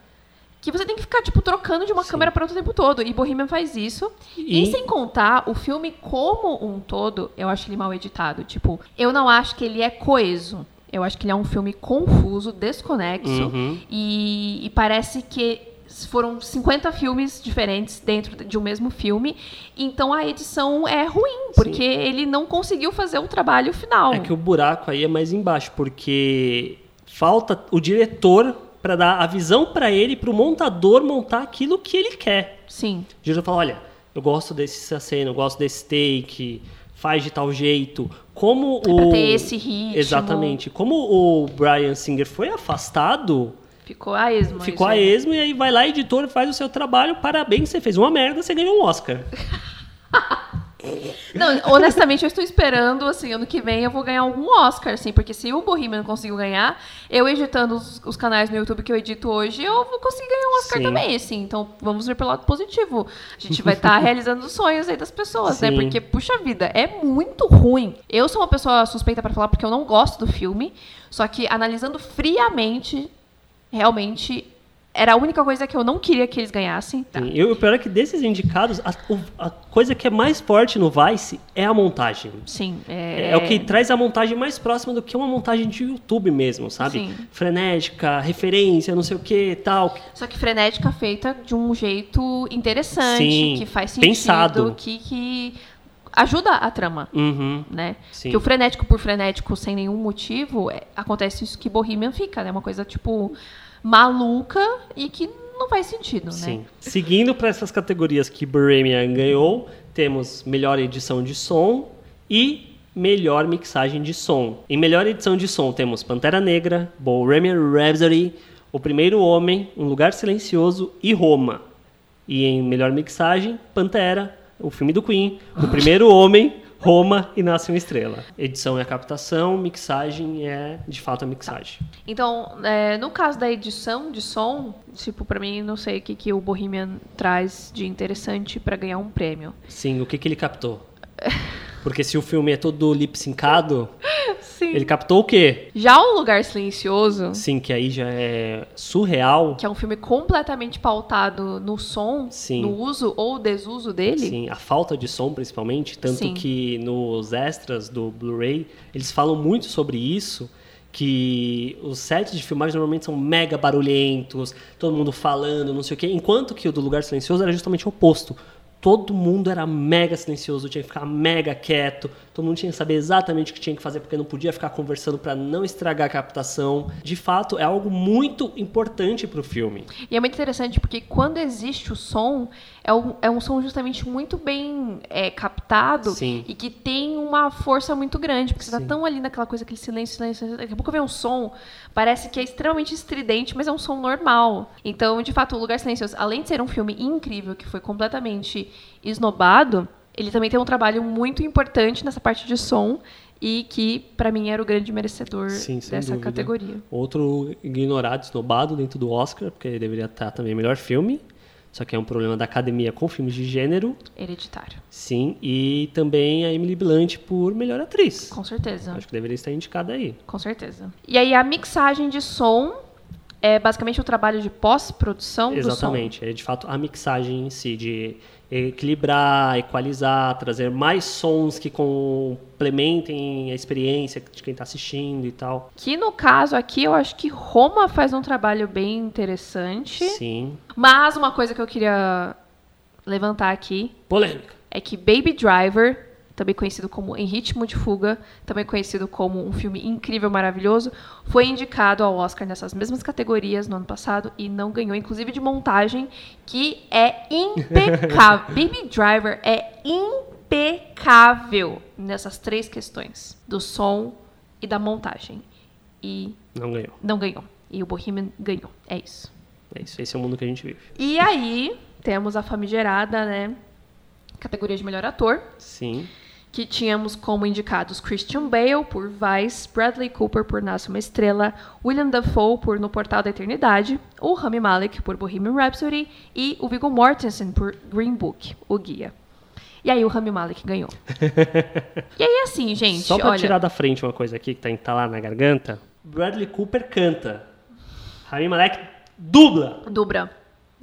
que você tem que ficar, tipo, trocando de uma Sim. câmera para outra o tempo todo. E Bohemian faz isso. E... E- sem contar, o filme como um todo, eu acho ele mal editado. Tipo, eu não acho que ele é coeso. Eu acho que ele é um filme confuso, desconexo. Uhum. E, e parece que foram 50 filmes diferentes dentro de um mesmo filme. Então a edição é ruim, porque ele não conseguiu fazer o trabalho final. É que o buraco aí é mais embaixo, porque falta o diretor para dar a visão para ele, para o montador montar aquilo que ele quer. Sim. O diretor fala, olha, eu gosto desse cena, eu gosto desse take, faz de tal jeito. Como É o ter esse ritmo. Exatamente. Como o Brian Singer foi afastado, Ficou a esmo. ficou isso a esmo e aí vai lá, editor, faz o seu trabalho, parabéns, você fez uma merda, você ganhou um Oscar. [laughs] Não, honestamente, eu estou esperando, assim, ano que vem eu vou ganhar algum Oscar, assim, porque se o Bohemian conseguiu ganhar, eu editando os, os canais no YouTube que eu edito hoje, eu vou conseguir ganhar um Oscar Sim. também, assim. Então, vamos ver pelo lado positivo. A gente vai estar [laughs] realizando os sonhos aí das pessoas, né? Sim. Porque, puxa vida, é muito ruim. Eu sou uma pessoa suspeita para falar porque eu não gosto do filme, só que analisando friamente, realmente era a única coisa que eu não queria que eles ganhassem. Sim, E o pior é que desses indicados, a, a coisa que é mais forte no Vice é a montagem. Sim, É, é o que traz a montagem mais próxima do que uma montagem de YouTube mesmo, sabe? Sim. Frenética, referência, não sei o que tal. Só que frenética feita de um jeito interessante, Sim, que faz sentido, pensado. que, que ajuda a trama, Uhum. né? Sim. Que o frenético por frenético, sem nenhum motivo, é- acontece isso que Bohemian fica, né? Uma coisa, tipo, maluca e que não faz sentido, né? Sim. Seguindo para essas categorias que Bohemian ganhou, temos melhor edição de som e melhor mixagem de som. Em melhor edição de som temos Pantera Negra, Bohemian Rhapsody, O Primeiro Homem, Um Lugar Silencioso e Roma. E em melhor mixagem, Pantera, o filme do Queen, O Primeiro Homem, Roma e Nasce uma Estrela. Edição é a captação, mixagem é de fato a mixagem. Então, é, no caso da edição de som, tipo, pra mim, não sei o que, que o Bohemian traz de interessante pra ganhar um prêmio. Sim, o que, que ele captou? [laughs] Porque se o filme é todo lip syncado, Sim. ele captou o quê? Já o Lugar Silencioso, Sim, que aí já é surreal. que é um filme completamente pautado no som, Sim. no uso ou desuso dele. Sim, a falta de som principalmente, tanto Sim. que nos extras do Blu-ray, eles falam muito sobre isso, que os sets de filmagem normalmente são mega barulhentos, todo mundo falando, não sei o quê, enquanto que o do Lugar Silencioso era justamente o oposto. Todo mundo era mega silencioso, tinha que ficar mega quieto, todo mundo tinha que saber exatamente o que tinha que fazer, porque não podia ficar conversando para não estragar a captação. De fato, é algo muito importante para o filme. E é muito interessante porque quando existe o som, é um, é um som justamente muito bem é, captado Sim. e que tem uma força muito grande. Porque você Sim. tá tão ali naquela coisa, aquele silêncio, silêncio, daqui a pouco vem um som, parece que é extremamente estridente, mas é um som normal. Então, de fato, O Lugar Silencioso, além de ser um filme incrível, que foi completamente esnobado, ele também tem um trabalho muito importante nessa parte de som e que, pra mim, era o grande merecedor Sim, dessa dúvida. categoria. Outro ignorado, esnobado dentro do Oscar, porque ele deveria estar também melhor filme. Só que é um problema da academia com filmes de gênero, Hereditário. sim. E também a Emily Blunt por melhor atriz. Com certeza. Acho que deveria estar indicada aí. Com certeza. E aí a mixagem de som é basicamente o trabalho de pós-produção do som. Exatamente. É de fato a mixagem em si, de equilibrar, equalizar, trazer mais sons que complementem a experiência de quem está assistindo e tal. Que no caso aqui eu acho que Roma faz um trabalho bem interessante. Sim. Mas uma coisa que eu queria levantar aqui Polêmica. é que Baby Driver, também conhecido como Em Ritmo de Fuga, também conhecido como um filme incrível, maravilhoso, foi indicado ao Oscar nessas mesmas categorias no ano passado e não ganhou, inclusive de montagem, que é impecável. [laughs] Baby Driver é impecável nessas três questões, do som e da montagem. E Não ganhou. não ganhou. E o Bohemian ganhou. É isso. É isso. Esse é o mundo que a gente vive. E aí, temos a famigerada, né? Categoria de melhor ator, Sim. Que tínhamos como indicados Christian Bale por Vice, Bradley Cooper por Nasce uma Estrela, William Dafoe por No Portal da Eternidade, o Rami Malek por Bohemian Rhapsody e o Viggo Mortensen por Green Book, o guia. E aí o Rami Malek ganhou. [laughs] e aí assim, gente, Só pra olha, tirar da frente uma coisa aqui que tá entalada na garganta. Bradley Cooper canta. Rami Malek dubla. Dubra.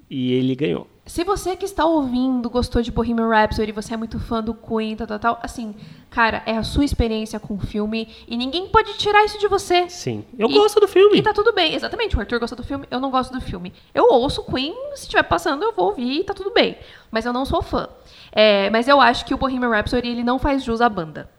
E ele ganhou. Se você que está ouvindo gostou de Bohemian Rhapsody, você é muito fã do Queen, tal, tal, tal, assim, cara, é a sua experiência com o filme e ninguém pode tirar isso de você. Sim. Eu E- gosto do filme. E tá tudo bem, exatamente. O Arthur gosta do filme, eu não gosto do filme. Eu ouço Queen, se estiver passando, eu vou ouvir e tá tudo bem. Mas eu não sou fã. É, mas eu acho que o Bohemian Rhapsody ele não faz jus à banda.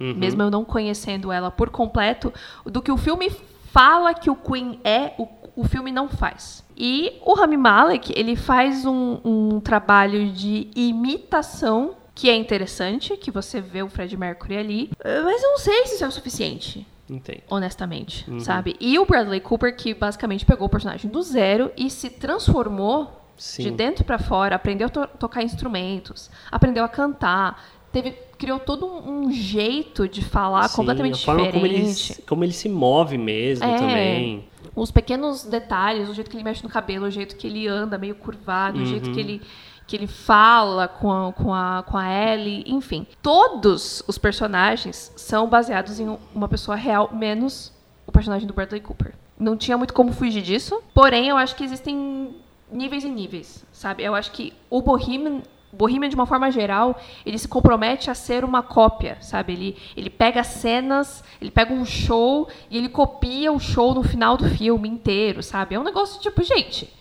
Uhum. Mesmo eu não conhecendo ela por completo, do que o filme fala que o Queen é, o, o filme não faz. E o Rami Malek, ele faz um, um trabalho de imitação que é interessante, que você vê o Fred Mercury ali, eh, mas eu não sei se isso é o suficiente Entendo. honestamente, sabe? E o Bradley Cooper, que basicamente pegou o personagem do zero e se transformou Sim. de dentro pra fora, aprendeu a to- tocar instrumentos, aprendeu a cantar, teve, criou todo um, jeito de falar Sim, completamente a forma como ele, diferente. como ele se move mesmo É. também. Os pequenos detalhes, o jeito que ele mexe no cabelo, o jeito que ele anda meio curvado, o jeito Uhum. que ele que ele fala com a, com, a, com a Ellie, enfim. Todos os personagens são baseados em uma pessoa real, menos o personagem do Bradley Cooper. Não tinha muito como fugir disso, porém eu acho que existem níveis e níveis, sabe? Eu acho que o Bohemian Bohemian, de uma forma geral, ele se compromete a ser uma cópia, sabe? Ele, ele pega cenas, ele pega um show e ele copia o show no final do filme inteiro, sabe? É um negócio tipo, gente,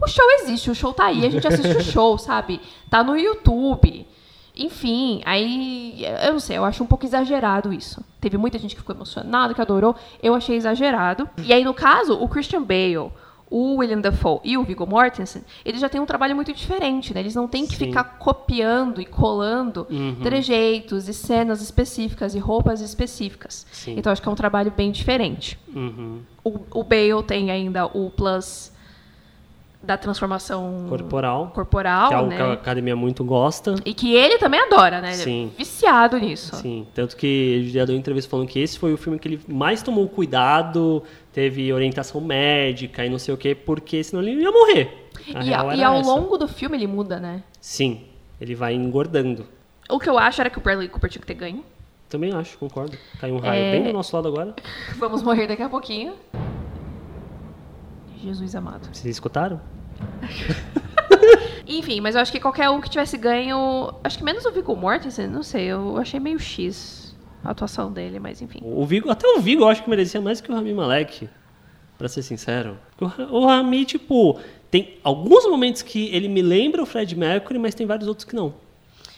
o show existe, o show tá aí, a gente assiste o show, sabe? Tá no YouTube. Enfim, aí eu não sei, eu acho um pouco exagerado isso. Teve muita gente que ficou emocionada, que adorou. Eu achei exagerado. E aí, no caso, o Christian Bale, o William Dafoe e o Viggo Mortensen, eles já têm um trabalho muito diferente, né? Eles não têm que Sim. ficar copiando e colando Uhum. trejeitos e cenas específicas e roupas específicas. Sim. Então, acho que é um trabalho bem diferente. Uhum. O, o Bale tem ainda o plus da transformação Corporal. corporal, que é algo né? que a academia muito gosta. E que ele também adora, né? Ele Sim. é viciado nisso. Sim, tanto que ele já deu entrevista falando que esse foi o filme que ele mais tomou cuidado, teve orientação médica e não sei o quê, porque senão ele ia morrer. A E, a- e ao essa. longo do filme ele muda, né? Sim, ele vai engordando. O que eu acho era que o Bradley Cooper tinha que ter ganho. Também acho, concordo. Caiu um raio É. bem do nosso lado agora. [laughs] Vamos morrer daqui a pouquinho. Jesus amado. Vocês escutaram? [laughs] Enfim, mas eu acho que qualquer um que tivesse ganho. Acho que menos o Viggo Mortensen, não sei. Eu achei meio X a atuação dele, mas enfim. O Vigo, até o Vigo eu acho que merecia mais que o Rami Malek, pra ser sincero. O Ra- O Rami, tipo, tem alguns momentos que ele me lembra o Fred Mercury, mas tem vários outros que não.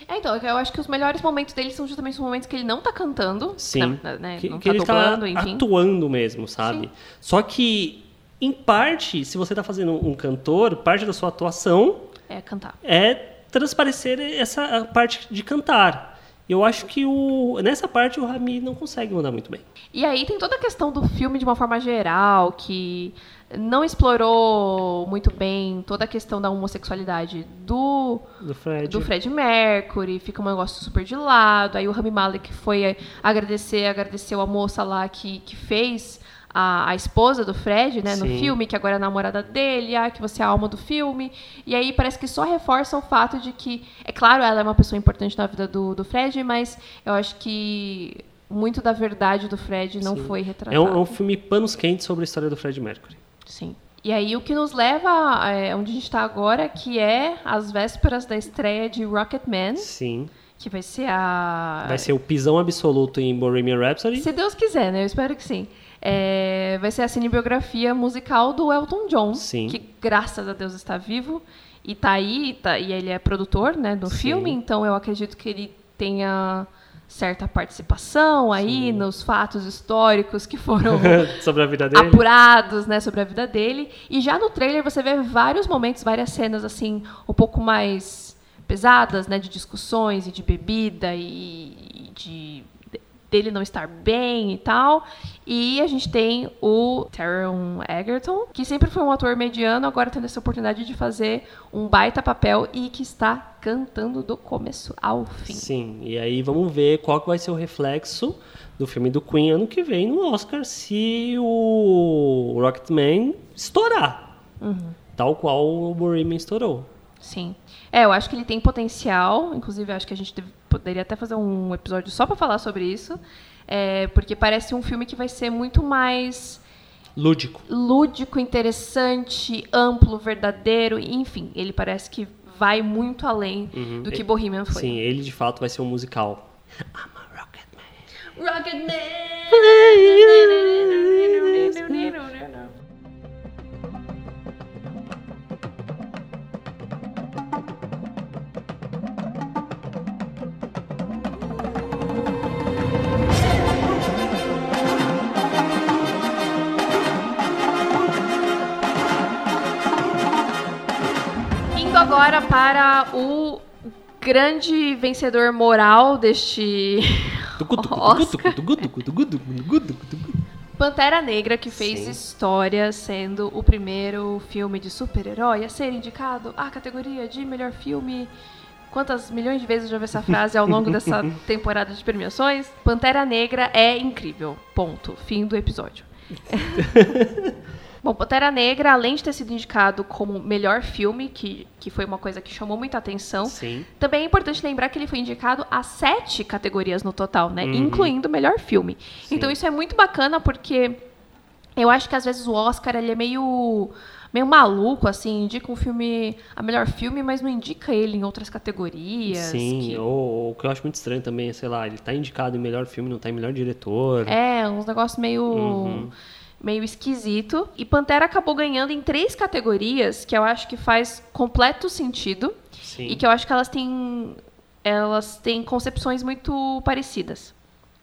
É, então, eu acho que os melhores momentos dele são justamente os momentos que ele não tá cantando. Sim. né, né, que, não que tá ele dublando, tá enfim. atuando mesmo, sabe? Sim. Só que, em parte, se você tá fazendo um cantor, parte da sua atuação É, cantar. é transparecer essa parte de cantar. Eu acho que o, nessa parte o Rami não consegue mandar muito bem. E aí tem toda a questão do filme de uma forma geral, que não explorou muito bem toda a questão da homossexualidade do, Do Fred. do Fred Mercury, fica um negócio super de lado. Aí o Rami Malek foi agradecer, agradeceu a moça lá que, que fez a, a esposa do Fred, né, no Sim. filme, que agora é a namorada dele, ah, que você é a alma do filme. E aí parece que só reforça o fato de que, é claro, ela é uma pessoa importante na vida do, do Fred, mas eu acho que muito da verdade do Fred não Sim. foi É retratado. um, é um filme panos quentes sobre a história do Fred Mercury. Sim. E aí o que nos leva é, onde a gente está agora, que é as vésperas da estreia de Rocketman, Sim. Que vai ser a... Vai ser o pisão absoluto em Bohemian Rhapsody. Se Deus quiser, né? Eu espero que sim. É, vai ser a cinebiografia musical do Elton John, Sim. que graças a Deus está vivo e tá aí, tá- e ele é produtor, né, do Sim. filme, então eu acredito que ele tenha certa participação aí nos fatos históricos que foram [laughs] Sobre a vida dele. apurados, né, sobre a vida dele. E já no trailer você vê vários momentos, várias cenas assim, um pouco mais pesadas, né, de discussões e de bebida e de dele não estar bem e tal. E a gente tem o Taron Egerton, que sempre foi um ator mediano, agora tendo essa oportunidade de fazer um baita papel e que está cantando do começo ao fim. Sim, e aí vamos ver qual que vai ser o reflexo do filme do Queen ano que vem no Oscar se o Rocketman estourar. Uhum. Tal qual o Bohemian estourou. Sim. É, eu acho que ele tem potencial. Inclusive, acho que a gente deve- poderia até fazer um episódio só pra falar sobre isso. É, porque parece um filme que vai ser muito mais Lúdico. lúdico, interessante, amplo, verdadeiro. Enfim, ele parece que vai muito além do que Bohemian foi. Sim, ele de fato vai ser um musical. I'm a Rocketman. Rocketman! Indo agora para o grande vencedor moral deste Oscar. [laughs] Pantera Negra, que fez Sim. história sendo o primeiro filme de super-herói a ser indicado à categoria de melhor filme. Quantas milhões de vezes eu já vi essa frase ao longo dessa [laughs] temporada de premiações? Pantera Negra é incrível. Ponto. Fim do episódio. [laughs] Bom, Pantera Negra, além de ter sido indicado como melhor filme, que, que foi uma coisa que chamou muita atenção, Sim. também é importante lembrar que ele foi indicado a sete categorias no total, né? Uhum. Incluindo o melhor filme. Sim. Então isso é muito bacana porque eu acho que às vezes o Oscar ele é meio meio maluco, assim, indica um filme a melhor filme, mas não indica ele em outras categorias. Sim, que- ou, ou o que eu acho muito estranho também é, sei lá, ele tá indicado em melhor filme, não tá em melhor diretor. É, uns negócios meio. Uhum. Meio esquisito. E Pantera acabou ganhando em três categorias que eu acho que faz completo sentido. Sim. E que eu acho que elas têm. Elas têm concepções muito parecidas.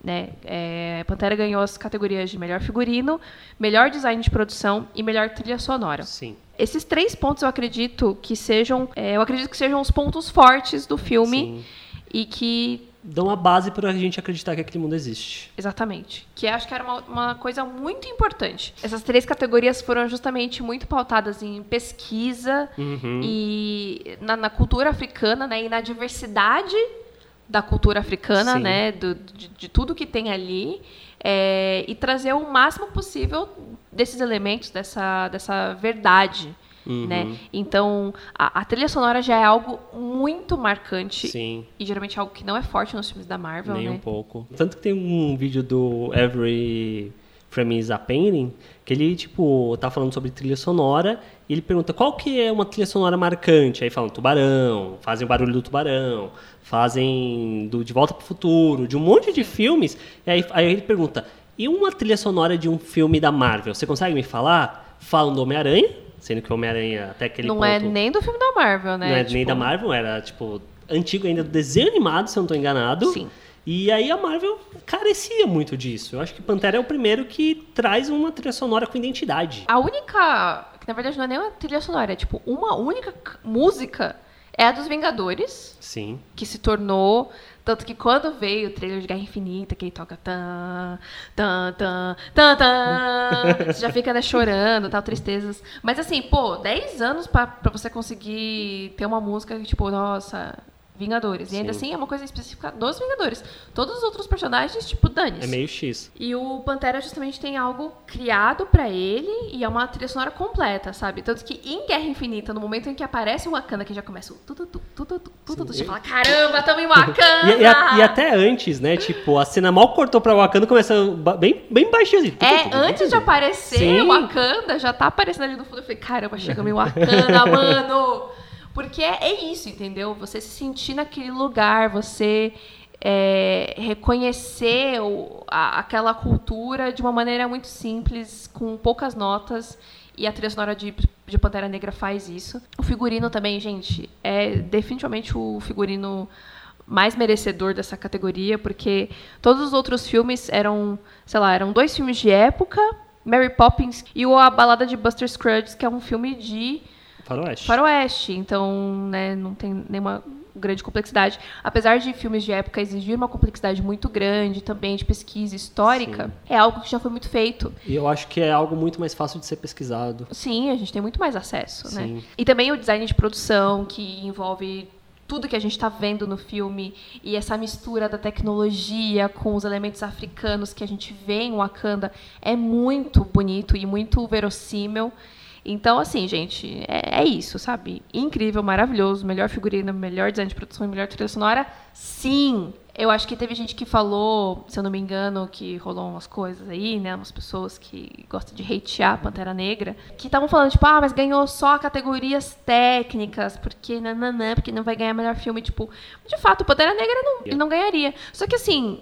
Né? É, Pantera ganhou as categorias de melhor figurino, melhor design de produção e melhor trilha sonora. Sim. Esses três pontos eu acredito que sejam. é, eu acredito que sejam os pontos fortes do filme Sim. e que Dão a base pra gente acreditar que aquele mundo existe. Exatamente. Que acho que era uma, uma coisa muito importante. Essas três categorias foram justamente muito pautadas em pesquisa Uhum. e na, na cultura africana, né? E na diversidade da cultura africana, Sim. né? Do, de, de tudo que tem ali. é, e trazer o máximo possível desses elementos, dessa, dessa verdade. Uhum. Né? Então, a, a trilha sonora já é algo muito marcante Sim, e geralmente é algo que não é forte nos filmes da Marvel, nem né? um pouco. Tanto que tem um vídeo do Every Frame is a Painting, que ele, tipo, tá falando sobre trilha sonora, e ele pergunta qual que é uma trilha sonora marcante. Aí falam tubarão, fazem o barulho do tubarão, fazem do De Volta pro Futuro, de um monte de filmes. E aí, aí ele pergunta, e uma trilha sonora de um filme da Marvel? Você consegue me falar? Falam do Homem-Aranha, sendo que o Homem-Aranha até aquele não ponto... é nem do filme da Marvel, né? Não é nem Tipo, da Marvel, era tipo antigo ainda do desenho animado, se eu não estou enganado. Sim. E aí a Marvel carecia muito disso. Eu acho que Pantera é o primeiro que traz uma trilha sonora com identidade. A única. Que na verdade não é nem uma trilha sonora, é tipo uma única música é a dos Vingadores, Sim. que se tornou. Tanto que quando veio o trailer de Guerra Infinita, que ele toca tan, tan, tan, tan, tan, você já fica né, chorando, tal, tristezas. Mas assim, pô, 10 anos pra, você conseguir ter uma música que, tipo, nossa, Vingadores. Sim. E ainda assim é uma coisa específica dos Vingadores. Todos os outros personagens, tipo, dane -se. É meio X. E o Pantera justamente tem algo criado para ele e é uma trilha sonora completa, sabe? Tanto que em Guerra Infinita, no momento em que aparece o Wakanda, que já começa o tudo, tudo, tudo, tudo, tu, você fala, caramba, tamo em Wakanda! e, e, a, e, até antes, né? Tipo, a cena mal cortou pra Wakanda, começa bem, bem baixinho assim. É, antes de aparecer o Wakanda, já tá aparecendo ali no fundo. Eu falei, caramba, chegamos em Wakanda, mano! Porque é, é isso, entendeu? Você se sentir naquele lugar, você é, reconhecer o- a- aquela cultura de uma maneira muito simples, com poucas notas. E a trilha sonora de, de Pantera Negra faz isso. O figurino também, gente, é definitivamente o figurino mais merecedor dessa categoria, porque todos os outros filmes eram, sei lá, eram dois filmes de época, Mary Poppins e o A Balada de Buster Scruggs, que é um filme de Faroeste. faroeste, então, né, não tem nenhuma grande complexidade. Apesar de filmes de época exigir uma complexidade muito grande também de pesquisa histórica, é algo que já foi muito feito. E eu acho que é algo muito mais fácil de ser pesquisado. Sim, a gente tem muito mais acesso, né? Sim. E também o design de produção, que envolve tudo que a gente está vendo no filme e essa mistura da tecnologia com os elementos africanos que a gente vê em Wakanda é muito bonito e muito verossímil. Então, assim, gente, é, é isso, sabe? Incrível, maravilhoso, melhor figurino, melhor design de produção e melhor trilha sonora, sim! Eu acho que teve gente que falou, se eu não me engano, que rolou umas coisas aí, né? Umas pessoas que gostam de hatear a Pantera Negra, que estavam falando, tipo, ah, mas ganhou só categorias técnicas, porque nananã, porque não vai ganhar melhor filme. Tipo, de fato, Pantera Negra não, não ganharia. Só que assim,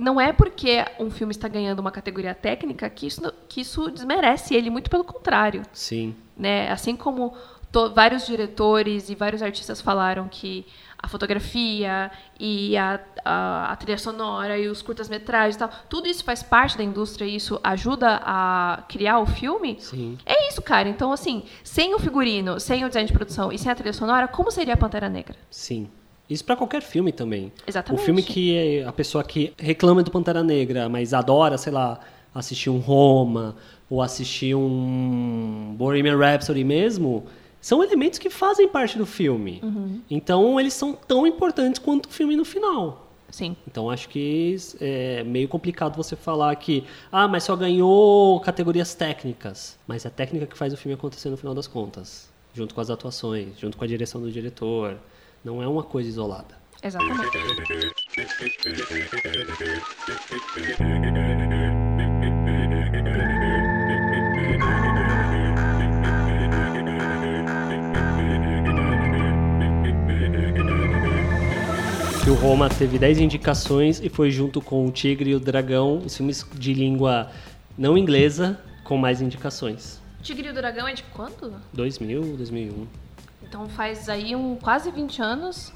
não é porque um filme está ganhando uma categoria técnica que isso, que isso desmerece ele, muito pelo contrário Sim. né? Assim como to- vários diretores e vários artistas falaram que a fotografia e a, a, a trilha sonora e os curtas-metragens e tal, tudo isso faz parte da indústria e isso ajuda a criar o filme. Sim. É isso, cara. Então, assim, sem o figurino, sem o design de produção e sem a trilha sonora, como seria a Pantera Negra? Sim. Isso pra qualquer filme também. Exatamente. O filme que é a pessoa que reclama do Pantera Negra, mas adora, sei lá, assistir um Roma ou assistir um Bohemian Rhapsody mesmo, são elementos que fazem parte do filme. Uhum. Então eles são tão importantes quanto o filme no final. Sim. Então acho que é meio complicado você falar que, ah, mas só ganhou categorias técnicas. Mas é a técnica que faz o filme acontecer no final das contas, junto com as atuações, junto com a direção do diretor. Não é uma coisa isolada. Exatamente. Que o Roma teve 10 indicações e foi junto com o Tigre e o Dragão, os filmes de língua não inglesa, com mais indicações. Tigre e o Dragão é de quando? 2000, 2001. Então faz aí um quase 20 anos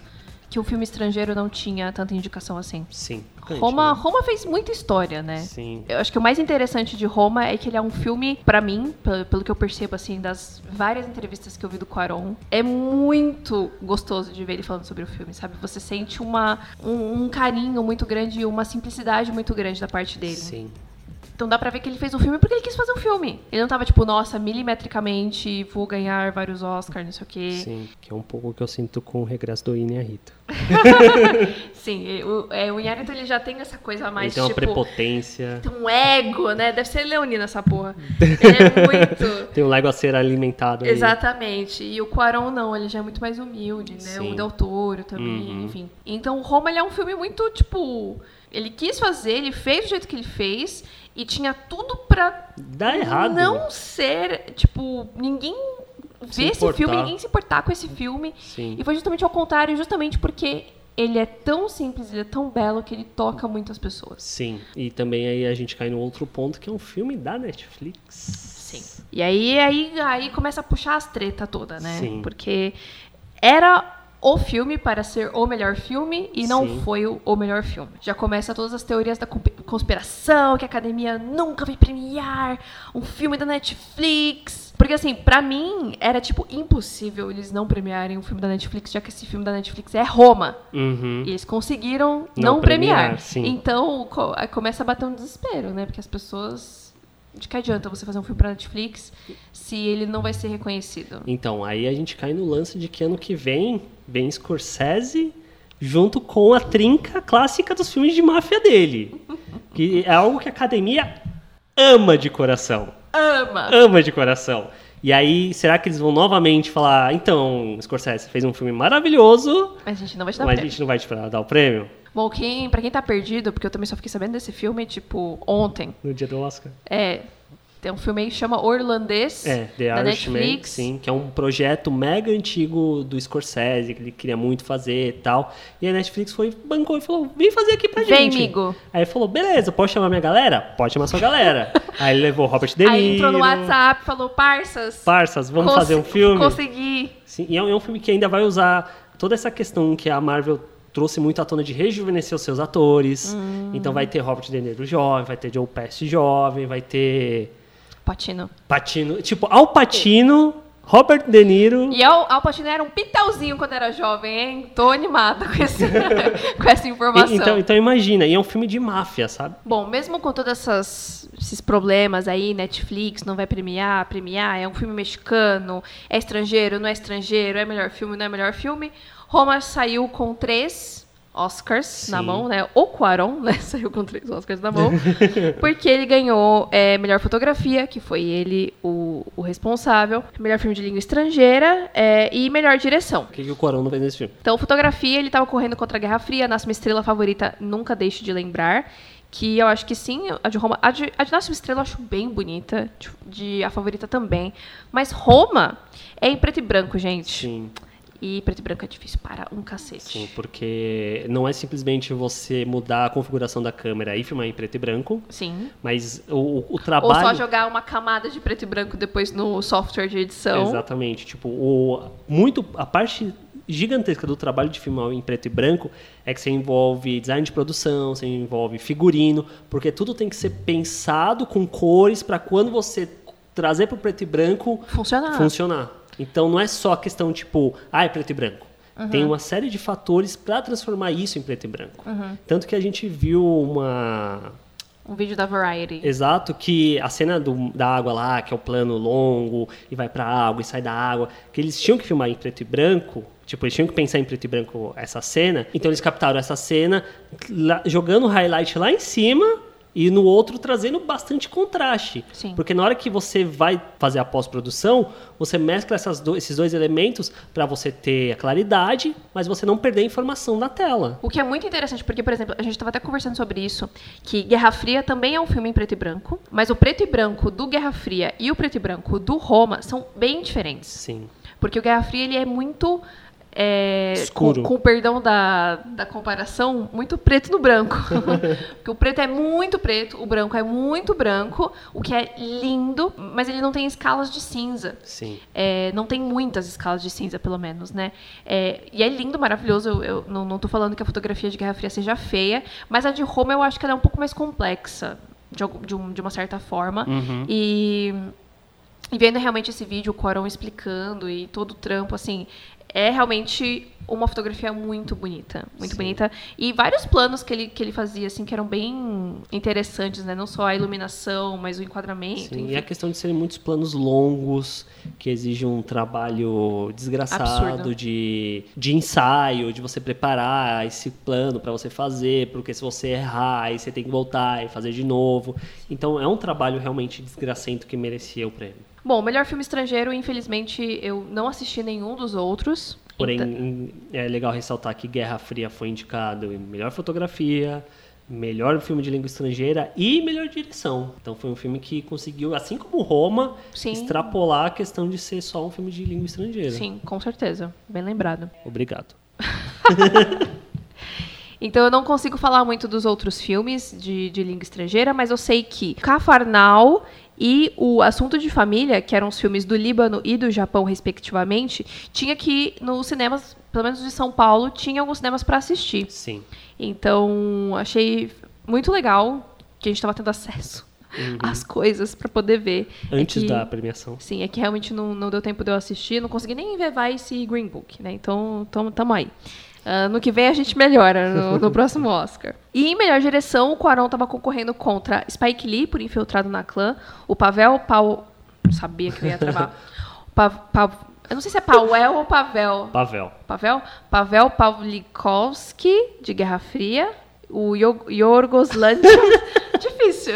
que o filme estrangeiro não tinha tanta indicação assim. Sim. Roma, né? Roma fez muita história, né? Sim. Eu acho que o mais interessante de Roma é que ele é um filme, pra mim, pelo, pelo que eu percebo assim das várias entrevistas que eu vi do Quaron, é muito gostoso de ver ele falando sobre o filme, sabe? Você sente uma, um, um carinho muito grande e uma simplicidade muito grande da parte dele. Sim. Então dá pra ver que ele fez um filme porque ele quis fazer um filme. Ele não tava tipo, nossa, milimetricamente, vou ganhar vários Oscars, não sei o quê. Sim. Que é um pouco o que eu sinto com o regresso do Rita. [laughs] Sim, o, é, o Inharito ele já tem essa coisa mais Ele tem uma tipo. prepotência, tem um ego, né? Deve ser leonino essa porra. [laughs] Ele é muito. tem um Lego a ser alimentado aí. Exatamente. E o Quaron não, ele já é muito mais humilde, né? Sim. O Del Toro também, Uhum. enfim. Então, Roma ele é um filme muito, tipo. Ele quis fazer, ele fez do jeito que ele fez e tinha tudo pra Dá errado. não ser, tipo, ninguém ver esse filme, ninguém se importar com esse filme. Sim. E foi justamente ao contrário, justamente porque ele é tão simples, ele é tão belo que ele toca muitas pessoas. Sim. E também aí a gente cai no outro ponto, que é um filme da Netflix. Sim. E aí, aí, aí começa a puxar as treta toda, né? Sim. Porque era o filme para ser o melhor filme e não Sim. foi o, o melhor filme. Já começa todas as teorias da conspiração, que a academia nunca vai premiar um filme da Netflix. Porque assim, pra mim era tipo impossível eles não premiarem um filme da Netflix, já que esse filme da Netflix é Roma. Uhum. E eles conseguiram Não não, premiar. premiar. Então começa a bater um desespero, né? Porque as pessoas. De que adianta você fazer um filme pra Netflix se ele não vai ser reconhecido? Então, aí a gente cai no lance de que ano que vem vem Scorsese junto com a trinca clássica dos filmes de máfia dele. Que é algo que a academia ama de coração. Ama! Ama de coração. E aí, será que eles vão novamente falar, então, Scorsese fez um filme maravilhoso, Mas a gente não vai te dar mas a prêmio. gente não vai te dar o prêmio Bom, quem, pra quem tá perdido, porque eu também só fiquei sabendo desse filme, tipo, ontem. no dia do Oscar? É. Tem um filme aí que chama Orlandês. É, The da Irishman, Netflix. sim, que é um projeto mega antigo do Scorsese, que ele queria muito fazer e tal. E a Netflix foi, bancou e falou, vem fazer aqui pra Vem, gente. amigo. Aí ele falou, beleza, pode chamar minha galera? Pode chamar sua galera. [laughs] Aí ele levou Robert De Niro. Aí entrou no WhatsApp e falou, parças. Parças, vamos fazer um filme? Consegui. Sim, e é um, é um filme que ainda vai usar toda essa questão que a Marvel trouxe muito à tona de rejuvenescer os seus atores. Hum. Então vai ter Robert De Niro jovem, vai ter Joe Pesci jovem, vai ter Patino. Patino, tipo, Al Pacino, Robert De Niro. E Al, Al Pacino era um pitelzinho quando era jovem, hein? Tô animada com, esse, [laughs] com essa informação. E- Então, então imagina, e é um filme de máfia, sabe? Bom, mesmo com todos esses problemas aí, Netflix não vai premiar, premiar, é um filme mexicano, é estrangeiro, não é estrangeiro, é melhor filme, não é melhor filme. Roma saiu com três Oscars na Sim. mão, né? O Quaron, né? [laughs] Saiu com três Oscars na mão. [laughs] porque ele ganhou é, melhor fotografia, que foi ele o, o responsável, melhor filme de língua estrangeira é, e melhor direção. O que, que o Corão não fez nesse filme? Então, fotografia, ele estava correndo contra a Guerra Fria. Nasce uma estrela favorita, nunca deixe de lembrar. Que eu acho que sim, a de Roma. A de, a de Nasce uma Estrela eu acho bem bonita. De, de- a favorita também. Mas Roma é em preto e branco, gente. Sim, E preto e branco é difícil para um cacete. sim, porque não é simplesmente você mudar a configuração da câmera e filmar em preto e branco, Sim. mas o, o Ou trabalho... só jogar uma camada de preto e branco depois no software de edição. Exatamente. Tipo, o, muito, a parte gigantesca do trabalho de filmar em preto e branco é que você envolve design de produção, você envolve figurino, porque tudo tem que ser pensado com cores para quando você trazer para o preto e branco Funcionar. funcionar. Então não é só a questão tipo, ah, é preto e branco. Tem uma série de fatores para transformar isso em preto e branco. Tanto que a gente viu uma Um vídeo da Variety. Exato, que a cena do- da água lá, que é o plano longo, e vai pra água e sai da água, que eles tinham que filmar em preto e branco, tipo, eles tinham que pensar em preto e branco essa cena, então eles captaram essa cena lá- jogando o highlight lá em cima e no outro trazendo bastante contraste. Sim. Porque na hora que você vai fazer a pós-produção, você mescla essas do- esses dois elementos para você ter a claridade, mas você não perder a informação na tela. O que é muito interessante, porque, por exemplo, a gente estava até conversando sobre isso, que Guerra Fria também é um filme em preto e branco, mas o preto e branco do Guerra Fria e o preto e branco do Roma são bem diferentes. Sim. Porque o Guerra Fria ele é muito. É, Escuro. Com, com o perdão da, da comparação, muito preto no branco. [laughs] Porque o preto é muito preto, o branco é muito branco, o que é lindo, mas ele não tem escalas de cinza. Sim. É, não tem muitas escalas de cinza, pelo menos, né? É, e é lindo, maravilhoso. Eu, eu não, não tô falando que a fotografia de Guerra Fria seja feia, mas a de Roma eu acho que ela é um pouco mais complexa, de, de, um- de uma certa forma. Uhum. E, e vendo realmente esse vídeo, o Corão explicando e todo o trampo, assim, é realmente uma fotografia muito bonita, muito Sim. bonita. E vários planos que ele, que ele fazia, assim, que eram bem interessantes, né? Não só a iluminação, mas o enquadramento. Sim, enfim. e a questão de serem muitos planos longos, que exigem um trabalho desgraçado Absurdo. de, de ensaio, de você preparar esse plano para você fazer, porque se você errar, aí você tem que voltar e fazer de novo. Então é um trabalho realmente desgracento que merecia o prêmio. Bom, melhor filme estrangeiro, infelizmente, eu não assisti nenhum dos outros. Porém, Então- é legal ressaltar que Guerra Fria foi indicado em melhor fotografia, melhor filme de língua estrangeira e melhor direção. Então foi um filme que conseguiu, assim como Roma, Sim. extrapolar a questão de ser só um filme de língua estrangeira. Sim, com certeza. Bem lembrado. Obrigado. [laughs] Então eu não consigo falar muito dos outros filmes de, de língua estrangeira, mas eu sei que Cafarnal e o Assunto de Família, que eram os filmes do Líbano e do Japão, respectivamente, tinha que nos cinemas, pelo menos de São Paulo, tinha alguns cinemas para assistir. Sim. Então achei muito legal que a gente estava tendo acesso às coisas para poder ver. É Uhum. Antes que- da premiação. Sim, é que realmente não, não deu tempo de eu assistir, não consegui nem ver Vice e Green Book, né? Então, tamo, tamo aí. Ah, no que vem a gente melhora no, no próximo Oscar. E em melhor direção, o Quaron estava concorrendo contra Spike Lee, por Infiltrado na Clã, o Pavel Pau... Sabia que eu ia travar. [laughs] Pa- Pa- Eu não sei se é Pavel ou Pavel. Pavel. Pavel? Pavel Pawlikowski, de Guerra Fria. O Yo- Yorgos Lanthimos. [laughs] [laughs] Difícil.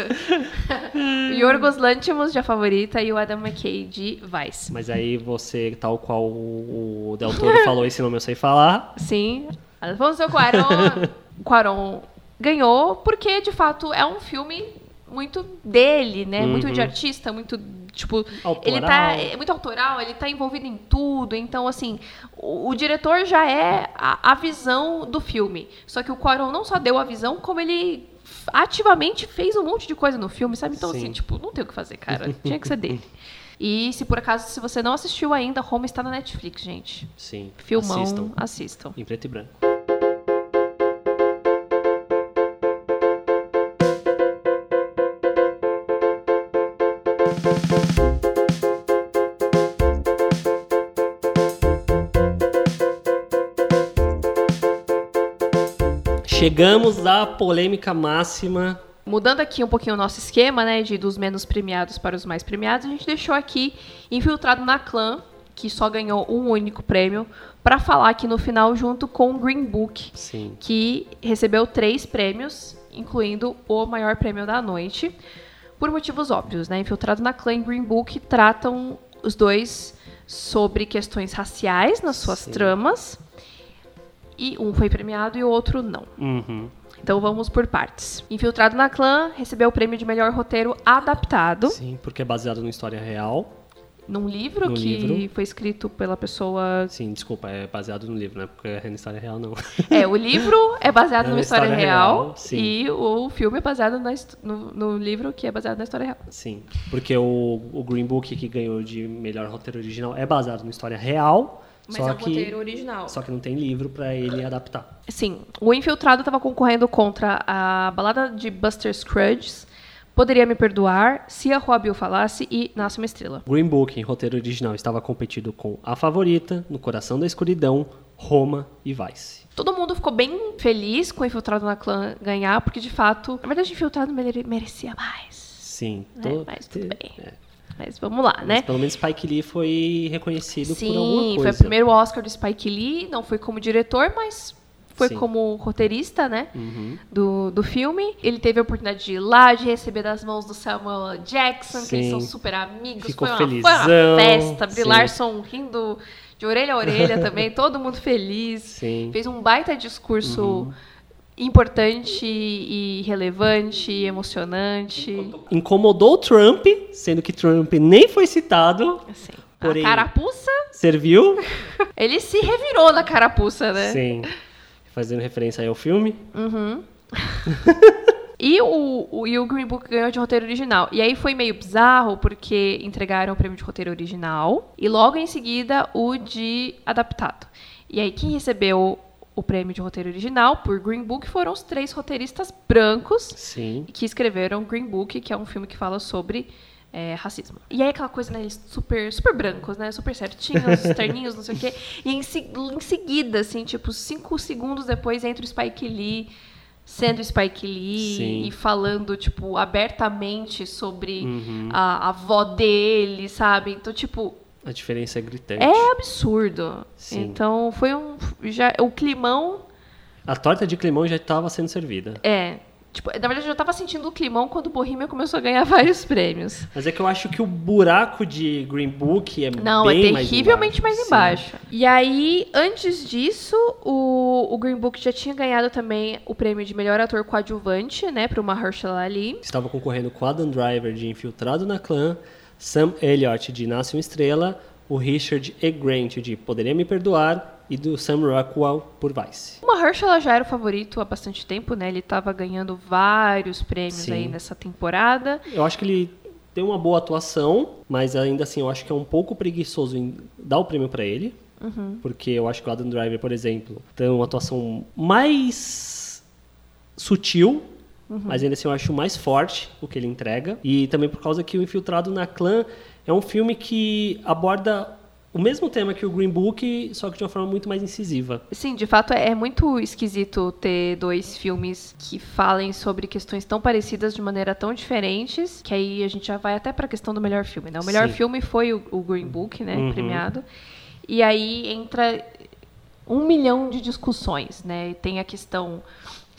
o [laughs] Yorgos Lanthimos, de A Favorita, e o Adam McKay, de Vice. Mas aí você, tal qual o Del Toro [laughs] falou, esse nome eu sei falar. Sim. Alfonso Cuarón, Cuarón ganhou porque, de fato, é um filme muito dele, né? Muito de Uhum. artista, muito, tipo... Autoral. Ele tá... É muito autoral, ele tá envolvido em tudo. Então, assim, o, o diretor já é a, a visão do filme. Só que o Cuarón não só deu a visão, como ele ativamente fez um monte de coisa no filme, sabe? Então, Sim. assim, tipo, não tem o que fazer, cara. [laughs] Tinha que ser dele. E se por acaso, se você não assistiu ainda, Home está na Netflix, gente. Sim. Filmão, Assistam. assistam. Em preto e branco. Chegamos à polêmica máxima. Mudando aqui um pouquinho o nosso esquema, né, de dos menos premiados para os mais premiados, a gente deixou aqui Infiltrado na Clã, que só ganhou um único prêmio, para falar aqui no final junto com Green Book, Sim. que recebeu três prêmios, incluindo o maior prêmio da noite, por motivos óbvios, né? Infiltrado na Clã e Green Book tratam os dois sobre questões raciais nas suas Sim. tramas. E um foi premiado e o outro não. Uhum. Então vamos por partes. Infiltrado na Clã recebeu o prêmio de melhor roteiro adaptado Sim, porque é baseado numa história real. num livro que livro. foi escrito pela pessoa. Sim, desculpa, é baseado no livro, né? Porque é na história real, não. [laughs] É, o livro é baseado É numa uma história, história real, real, sim. e o filme é baseado na no, no livro que é baseado na história real. Sim, porque o, o Green Book que ganhou de melhor roteiro original é baseado numa história real, Mas só é um que roteiro original. só que não tem livro pra ele adaptar. Sim, o Infiltrado estava concorrendo contra a balada de Buster Scruggs, Poderia Me Perdoar, Se a Rua Bill Falasse e Nasce uma Estrela. Green Book em roteiro original estava competido com A Favorita, No Coração da Escuridão, Roma e Vice. Todo mundo ficou bem feliz com o Infiltrado na Clã ganhar, porque de fato, na verdade, o Infiltrado mere- merecia mais. Sim, né? to- Mas tudo bem. é, Mas vamos lá, mas né? pelo menos Spike Lee foi reconhecido por alguma Sim, coisa. foi o primeiro Oscar do Spike Lee, não foi como diretor, mas foi Sim. como roteirista, né? Uhum. Do, do filme. Ele teve a oportunidade de ir lá, de receber das mãos do Samuel. Jackson, que eles Sim. são super amigos. Ficou foi, uma, foi uma felizão, festa. Brie sim. Larson rindo de orelha a orelha [laughs] também, todo mundo feliz. Sim. Fez um baita discurso Uhum. Importante e relevante, e emocionante. Incomodou o Trump, sendo que Trump nem foi citado. Assim, Porém- A carapuça, Serviu? [laughs] ele se revirou na carapuça, né? Sim. Fazendo referência aí ao filme. Uhum. [laughs] e, o, o, e o Green Book ganhou de roteiro original. E aí foi meio bizarro, porque entregaram o prêmio de roteiro original e logo em seguida o de adaptado. E aí quem recebeu o prêmio de roteiro original por Green Book foram os três roteiristas brancos Sim. que escreveram Green Book, que é um filme que fala sobre é, racismo. E aí aquela coisa, né, eles super, super brancos, né, super certinhos, [laughs] terninhos, não sei o quê. E em, em seguida, assim, tipo, cinco segundos depois entra o Spike Lee sendo Spike Lee Sim. e falando, tipo, abertamente sobre Uhum. a, a avó dele, sabe? Então, tipo, A diferença é gritante. é absurdo. Sim. Então, foi um... Já, o climão A torta de climão já estava sendo servida. é... Tipo, na verdade, eu já tava sentindo o climão quando o Bohemian começou a ganhar [laughs] vários prêmios. Mas é que eu acho que o buraco de Green Book é Não, bem é mais terrivelmente mais Sim. embaixo. E aí, antes disso, o, o Green Book já tinha ganhado também o prêmio de melhor ator coadjuvante, né, para o Mahershala Ali. Estava concorrendo com Adam Driver de Infiltrado na Clã, Sam Elliott de Nasce uma Estrela, o Richard E. Grant de Poderia Me Perdoar e do Sam Rockwell por Vice. O Mahershala já era o favorito há bastante tempo, né? Ele tava ganhando vários prêmios Sim. aí nessa temporada. Eu acho que ele tem uma boa atuação, mas ainda assim eu acho que é um pouco preguiçoso em dar o prêmio para ele. Uhum. Porque eu acho que o Adam Driver, por exemplo, tem uma atuação mais sutil, Uhum. mas ainda assim eu acho mais forte o que ele entrega. E também por causa que o Infiltrado na Clã é um filme que aborda o mesmo tema que o Green Book, só que de uma forma muito mais incisiva. Sim, de fato é muito esquisito ter dois filmes que falem sobre questões tão parecidas de maneira tão diferentes, que aí a gente já vai até para a questão do melhor filme, né? O melhor Sim. filme foi o, o Green Book, né, Uhum. premiado. E aí entra um milhão de discussões, né? Tem a questão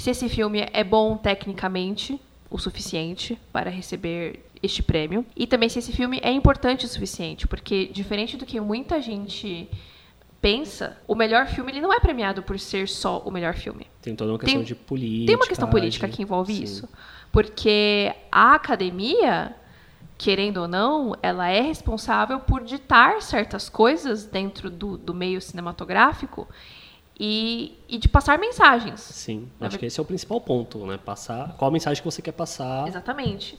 se esse filme é bom tecnicamente o suficiente para receber este prêmio e também se esse filme é importante o suficiente, porque diferente do que muita gente pensa, o melhor filme ele não é premiado por ser só o melhor filme. Tem toda uma questão Tem- de política. Tem uma questão política que envolve Sim. isso, porque a academia querendo ou não, ela é responsável por ditar certas coisas dentro do, do meio cinematográfico e, e de passar mensagens. Sim, acho ver- que esse é o principal ponto, né? Passar qual a mensagem que você quer passar. Exatamente.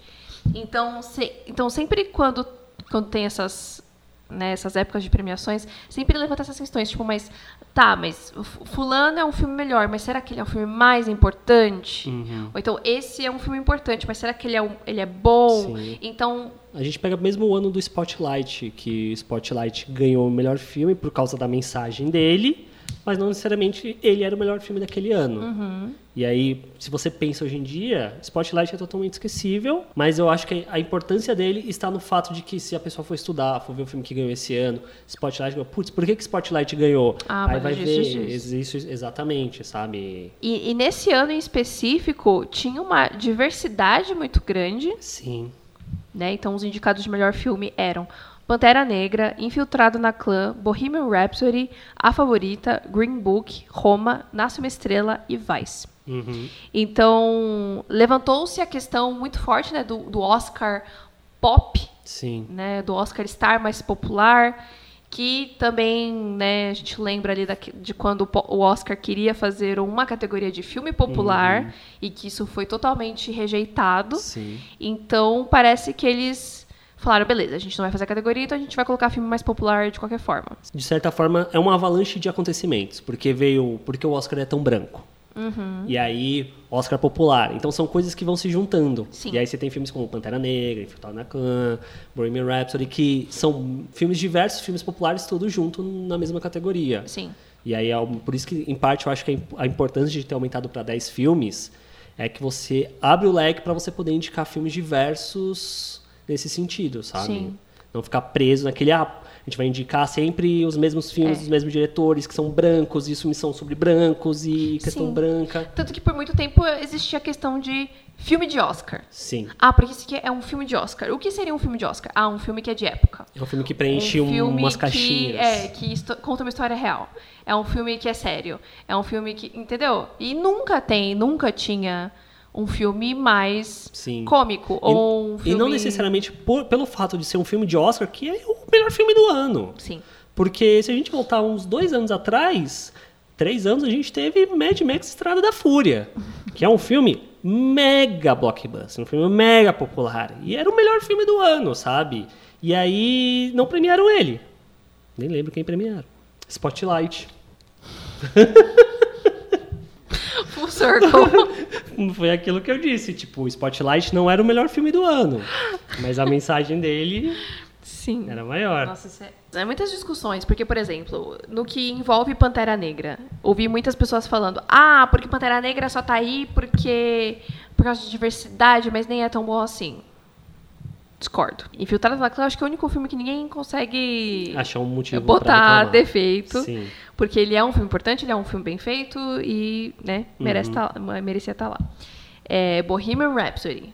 Então, se- então sempre quando, quando tem essas, né, essas épocas de premiações, sempre levanta essas questões, tipo, mas tá, mas fulano é um filme melhor, mas será que ele é um filme mais importante? Uhum. Ou então, esse é um filme importante, mas será que ele é, um- ele é bom? Sim. Então, A gente pega mesmo o ano do Spotlight, que Spotlight ganhou o melhor filme por causa da mensagem dele, mas não necessariamente ele era o melhor filme daquele ano. uhum, E aí, se você pensa hoje em dia, Spotlight é totalmente esquecível, mas eu acho que a importância dele está no fato de que se a pessoa for estudar, for ver o filme que ganhou esse ano, Spotlight ganhou, putz, por que, que Spotlight ganhou? Ah, aí mas vai disso, ver disso. isso exatamente, sabe? e, e nesse ano em específico, tinha uma diversidade muito grande Sim. né? Então os indicados de melhor filme eram Pantera Negra, Infiltrado na Clã, Bohemian Rhapsody, A Favorita, Green Book, Roma, Nasce uma Estrela e Vice. Uhum. Então levantou-se a questão muito forte né, do, do Oscar pop, Sim. né, do Oscar estar mais popular, que também né, a gente lembra ali daqui- de quando o Oscar queria fazer uma categoria de filme popular e que isso foi totalmente rejeitado. Sim. Então, parece que eles falaram, beleza, a gente não vai fazer a categoria, então a gente vai colocar filme mais popular de qualquer forma. De certa forma, é uma avalanche de acontecimentos, porque veio, porque o Oscar é tão branco. Uhum. E aí, Oscar popular. Então são coisas que vão se juntando. Sim. E aí você tem filmes como Pantera Negra, Infiltrado na Clã, Bohemian Rhapsody, que são filmes diversos, filmes populares, todos juntos na mesma categoria. Sim. E aí, é por isso que, em parte, eu acho que a importância de ter aumentado para 10 filmes é que você abre o leque para você poder indicar filmes diversos nesse sentido, sabe? Sim. Não ficar preso naquele, ah, a gente vai indicar sempre os mesmos filmes, É. dos mesmos diretores, que são brancos, e filmes são sobre brancos, e questão Sim. branca. Tanto que por muito tempo existia a questão de filme de Oscar. Sim. Ah, porque isso aqui é um filme de Oscar. O que seria um filme de Oscar? Ah, um filme que é de época. É um filme que preenche um filme umas que, caixinhas. é, que conta uma história real. É um filme que é sério. É um filme que. Entendeu? E nunca tem, nunca tinha um filme mais Sim. cômico. ou um filme. E não necessariamente por- pelo fato de ser um filme de Oscar, que é o melhor filme do ano. Sim. Porque se a gente voltar uns dois anos atrás, três anos, a gente teve Mad Max Estrada da Fúria, [laughs] que é um filme mega blockbuster, um filme mega popular. E era o melhor filme do ano, sabe? E aí não premiaram ele. Nem lembro quem premiaram. Spotlight. [laughs] [laughs] Full circle. [laughs] Foi aquilo que eu disse, tipo, o Spotlight não era o melhor filme do ano, mas a mensagem dele Sim. era maior. Nossa, isso é... é muitas discussões, porque, por exemplo, no que envolve Pantera Negra, ouvi muitas pessoas falando, ah, porque Pantera Negra só tá aí porque por causa de diversidade, mas nem é tão bom assim. Discordo. Infiltrado na Clã, acho que é o único filme que ninguém consegue Achar um motivo botar defeito. Sim. Porque ele é um filme importante, ele é um filme bem feito e, né, merece Uhum. tá, merecia estar lá. É, Bohemian Rhapsody.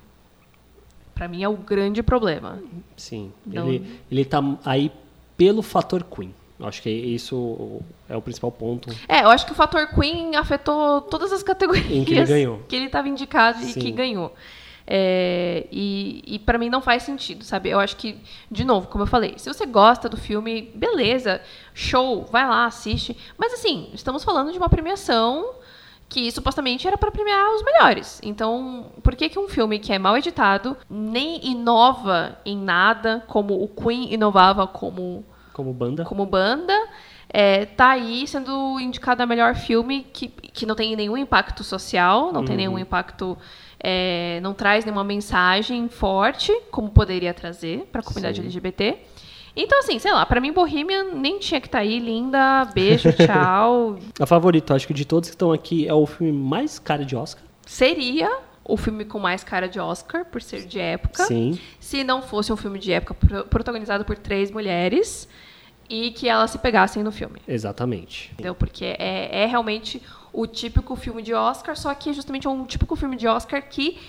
Pra mim é o grande problema. Sim. Ele, ele tá aí pelo fator Queen. Acho que isso é o principal ponto. É, eu acho que o fator Queen afetou todas as categorias Em que ele ganhou. que ele estava indicado e Sim. que ganhou. É, e e para mim não faz sentido, sabe? Eu acho que, de novo, como eu falei, se você gosta do filme, beleza, show, vai lá, assiste. Mas assim, estamos falando de uma premiação que supostamente era para premiar os melhores. Então, por que, que um filme que é mal editado nem inova em nada, como o Queen inovava como Como banda. como banda, é, tá aí sendo indicado a melhor filme que, que não tem nenhum impacto social, não tem Uhum. nenhum impacto, é, não traz nenhuma mensagem forte, como poderia trazer para a comunidade Sim. LGBT. Então, assim, sei lá, pra mim Bohemian nem tinha que estar tá aí, linda, beijo, [laughs] tchau. A favorito, acho que de todos que estão aqui é o filme mais cara de Oscar. Seria o filme com mais cara de Oscar, por ser de época. Sim. Se não fosse um filme de época protagonizado por três mulheres e que elas se pegassem no filme. Exatamente. Entendeu? Porque é, é realmente o típico filme de Oscar, só que é justamente um típico filme de Oscar que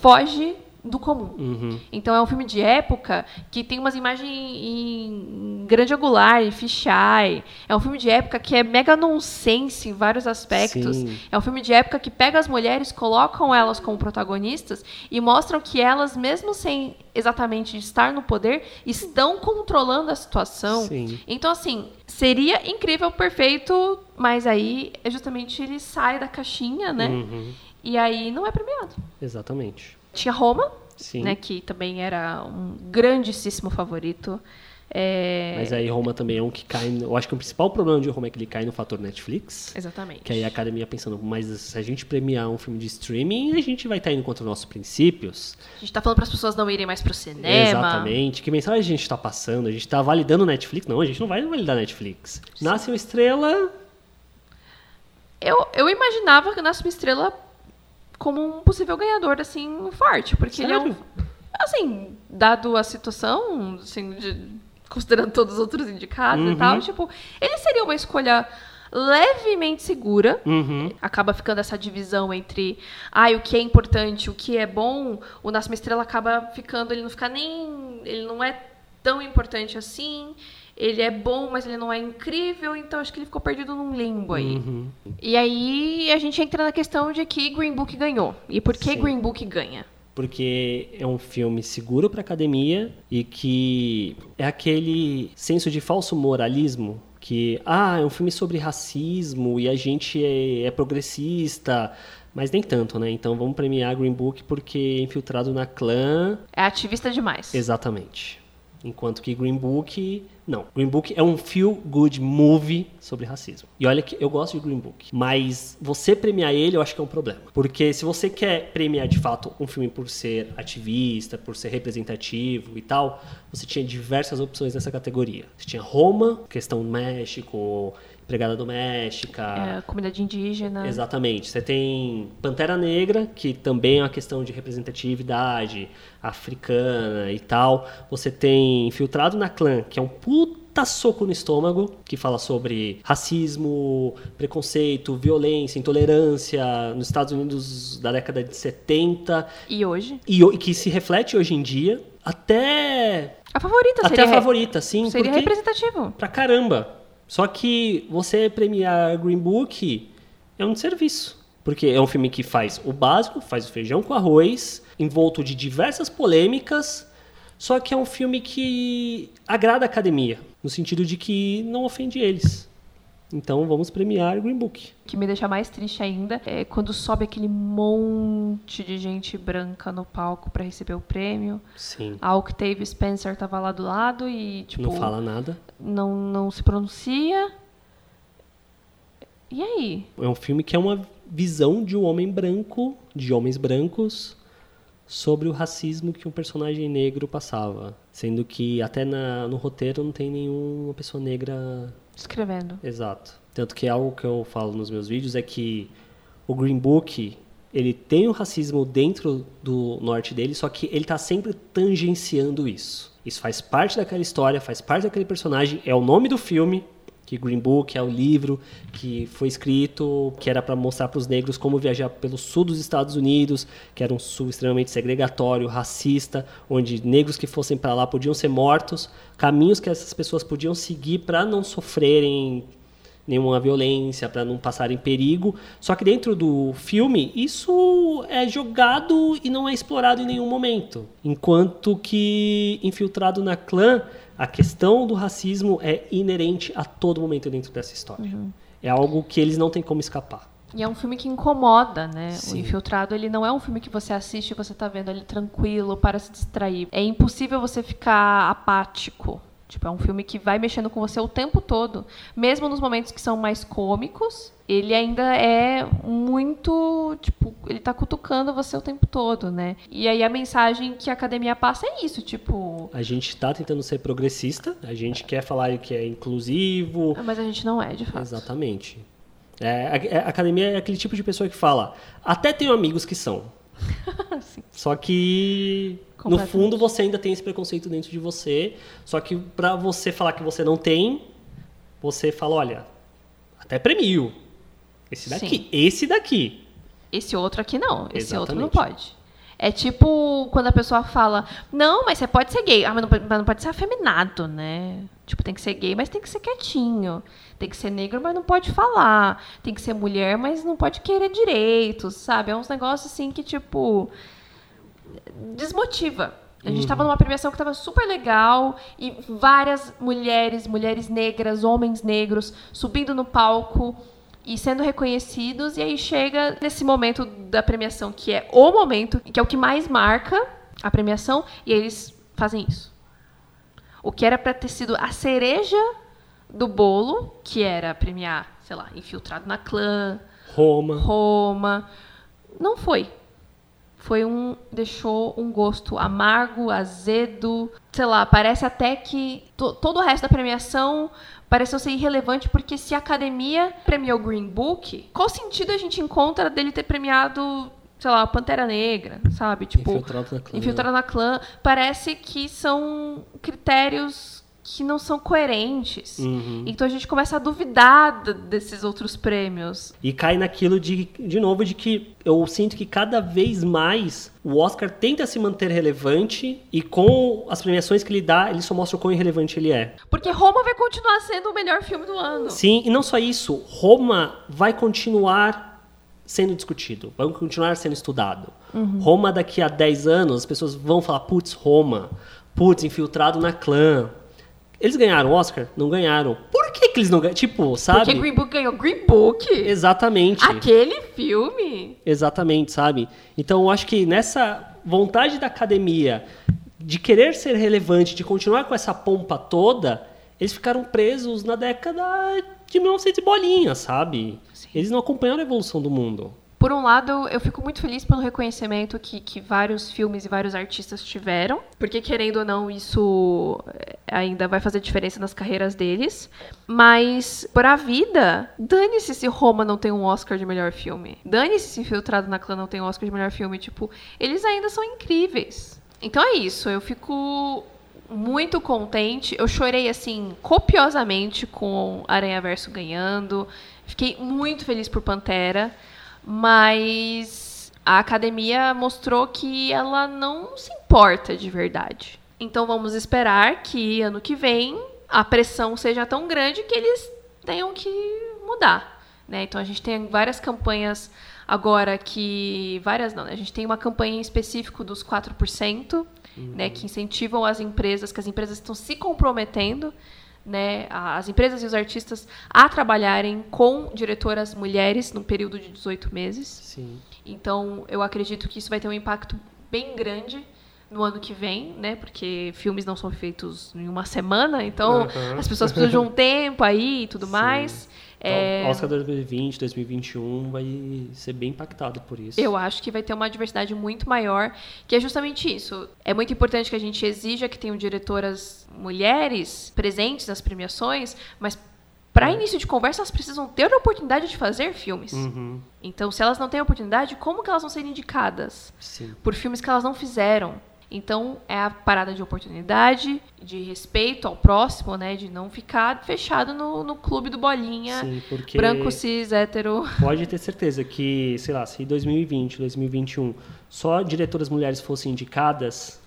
foge do comum. Uhum. Então é um filme de época que tem umas imagens em grande angular, em fisheye. É um filme de época que é mega nonsense em vários aspectos. Sim. É um filme de época que pega as mulheres, colocam elas como protagonistas e mostram que elas, mesmo sem exatamente estar no poder, estão controlando a situação. Sim. Então, assim, seria incrível, perfeito, mas aí é justamente ele sai da caixinha, né? Uhum. E aí não é premiado. Exatamente. Tinha Roma, Sim. né, que também era um grandíssimo favorito. É, Mas aí Roma também é um que cai. no- Eu acho que o principal problema de Roma é que ele cai no fator Netflix. Exatamente. Que aí a academia pensando, mas se a gente premiar um filme de streaming, a gente vai estar indo contra os nossos princípios. A gente tá falando para as pessoas não irem mais pro cinema. Exatamente. Que mensagem a gente está passando? A gente está validando o Netflix? Não, a gente não vai validar Netflix. Nasce uma estrela. Eu, eu imaginava que Nasce uma Estrela como um possível ganhador, assim, forte. Porque ele é um. Sério? Assim, dado a situação, assim, de- considerando todos os outros indicados e Uhum. tal, tipo, ele seria uma escolha levemente segura. Uhum. acaba ficando essa divisão entre ai, o que é importante, o que é bom, o Nasce uma Estrela acaba ficando, ele não fica nem. Ele não é tão importante assim. Ele é bom, mas ele não é incrível, então acho que ele ficou perdido num limbo aí. Uhum. E aí a gente entra na questão de que Green Book ganhou. E por que Sim. Green Book ganha? Porque é um filme seguro para academia e que é aquele senso de falso moralismo que ah, é um filme sobre racismo e a gente é, é progressista, mas nem tanto, né? Então vamos premiar Green Book porque é infiltrado na clã, É ativista demais. exatamente. Enquanto que Green Book, não. Green Book é um feel good movie sobre racismo. E olha que eu gosto de Green Book, mas você premiar ele eu acho que é um problema. Porque se você quer premiar de fato um filme por ser ativista, por ser representativo e tal, você tinha diversas opções nessa categoria. Você tinha Roma, questão México, empregada doméstica, É, comunidade indígena. Exatamente. Você tem Pantera Negra, que também é uma questão de representatividade africana e tal. Você tem Infiltrado na Clã, que é um puta soco no estômago, que fala sobre racismo, preconceito, violência, intolerância nos Estados Unidos da década de 70 E hoje? e, e que se reflete hoje em dia até A favorita até seria. a favorita, sim, Seria representativo. pra caramba. Só que você premiar Green Book é um serviço. Porque é um filme que faz o básico, faz o feijão com arroz, envolto de diversas polêmicas, só que é um filme que agrada a academia, no sentido de que não ofende eles. Então vamos premiar Green Book. O que me deixa mais triste ainda é quando sobe aquele monte de gente branca no palco pra receber o prêmio. Sim. A Octave Spencer tava lá do lado e, tipo, não fala nada. não, não se pronuncia. E aí? É um filme que é uma visão de um homem branco, de homens brancos, sobre o racismo que um personagem negro passava. Sendo que até na- no roteiro não tem nenhuma pessoa negra Escrevendo. exato. Tanto que algo que eu falo nos meus vídeos é que o Green Book ele tem o racismo dentro do norte dele, só que ele está sempre tangenciando isso. Isso faz parte daquela história, faz parte daquele personagem, é o nome do filme, que Green Book é o livro que foi escrito, que era para mostrar para os negros como viajar pelo sul dos Estados Unidos, que era um sul extremamente segregatório, racista, onde negros que fossem para lá podiam ser mortos, caminhos que essas pessoas podiam seguir para não sofrerem nenhuma violência, para não passarem perigo. Só que dentro do filme, isso é jogado e não é explorado em nenhum momento. Enquanto que Infiltrado na Clã, a questão do racismo é inerente a todo momento dentro dessa história. É algo que eles não têm como escapar. E é um filme que incomoda, né? O Sim. Infiltrado, ele não é um filme que você assiste e você tá vendo ele tranquilo para se distrair. É impossível você ficar apático Tipo, é um filme que vai mexendo com você o tempo todo. Mesmo nos momentos que são mais cômicos, ele ainda é muito. Tipo, ele tá cutucando você o tempo todo, né? E aí a mensagem que a academia passa é isso, tipo. A gente tá tentando ser progressista, a gente quer falar que é inclusivo. Mas a gente não é, de fato. Exatamente. É, a, a academia é aquele tipo de pessoa que fala. Até tenho amigos que são. [laughs] Só que no fundo você ainda tem esse preconceito dentro de você. Só que para você falar que você não tem, você fala, olha, até premio. Esse daqui, Sim. esse daqui. Esse outro aqui não, esse Exatamente. outro não pode. É tipo quando a pessoa fala, não, mas você pode ser gay. Ah, mas não, mas não pode ser afeminado, né? Tipo, tem que ser gay, mas tem que ser quietinho. Tem que ser negro, mas não pode falar. Tem que ser mulher, mas não pode querer direitos, sabe? É uns negócios assim que, tipo, desmotiva. A gente estava uhum. numa premiação que estava super legal e várias mulheres, mulheres negras, homens negros, subindo no palco e sendo reconhecidos. E aí chega nesse momento da premiação, que é o momento, que é o que mais marca a premiação, e eles fazem isso. O que era para ter sido a cereja do bolo, que era premiar, sei lá, infiltrado na clã, Roma. Roma, não foi. Foi um deixou um gosto amargo, azedo, sei lá, parece até que to, todo o resto da premiação pareceu ser irrelevante porque se a academia premiou Green Book, qual sentido a gente encontra dele ter premiado sei lá, Pantera Negra, sabe? Tipo, infiltrado na clã. Infiltrado na clã. Parece que são critérios que não são coerentes. Uhum. Então a gente começa a duvidar desses outros prêmios. E cai naquilo de, de novo de que eu sinto que cada vez mais o Oscar tenta se manter relevante e com as premiações que ele dá, ele só mostra o quão irrelevante ele é. Porque Roma vai continuar sendo o melhor filme do ano. Sim, e não só isso, Roma vai continuar sendo discutido, vai continuar sendo estudado. Uhum. Roma daqui a 10 anos, as pessoas vão falar, putz, Roma, putz, infiltrado na clã, eles ganharam o Oscar? Não ganharam. Por que, que eles não ganharam? Tipo, sabe? Porque Green Book ganhou Green Book. Exatamente. Aquele filme. Exatamente, sabe? Então eu acho que nessa vontade da academia de querer ser relevante, de continuar com essa pompa toda, eles ficaram presos na década de 1900 bolinha, sabe? Eles não acompanharam a evolução do mundo por um lado, eu fico muito feliz pelo reconhecimento que, que vários filmes e vários artistas tiveram, porque querendo ou não, isso eh, ainda vai fazer diferença nas carreiras deles. Mas, por a vida, dane-se se Roma não tem um Oscar de melhor filme. Dane-se se Infiltrado na Clã não tem um Oscar de melhor filme. Tipo, eles ainda são incríveis. Então é isso, eu fico muito contente. Eu chorei, assim, copiosamente com Aranha Verso ganhando. Fiquei muito feliz por Pantera mas a academia mostrou que ela não se importa de verdade. Então vamos esperar que ano que vem a pressão seja tão grande que eles tenham que mudar. Né? Então a gente tem várias campanhas agora que. Várias não, né? A gente tem uma campanha em específico dos 4%, uhum. né, que incentivam as empresas, que as empresas estão se comprometendo né, as empresas e os artistas a trabalharem com diretoras mulheres num período de 18 meses. Sim. Então, eu acredito que isso vai ter um impacto bem grande no ano que vem, né? Porque filmes não são feitos em uma semana, então uhum. as pessoas precisam de um tempo aí e tudo Sim. mais. Então, é... Oscar 2020, 2021 vai ser bem impactado por isso. Eu acho que vai ter uma diversidade muito maior, que é justamente isso. É muito importante que a gente exija que tenham diretoras mulheres presentes nas premiações, mas para início de conversa, elas precisam ter a oportunidade de fazer filmes. Uhum. Então, se elas não têm a oportunidade, como que elas vão ser indicadas? Sim. Por filmes que elas não fizeram. Então, é a parada de oportunidade, de respeito ao próximo, né? De não ficar fechado no, no clube do bolinha, Sim, porque branco, cis, hétero. Pode ter certeza que, sei lá, se 2020, 2021 só diretoras mulheres fossem indicadas,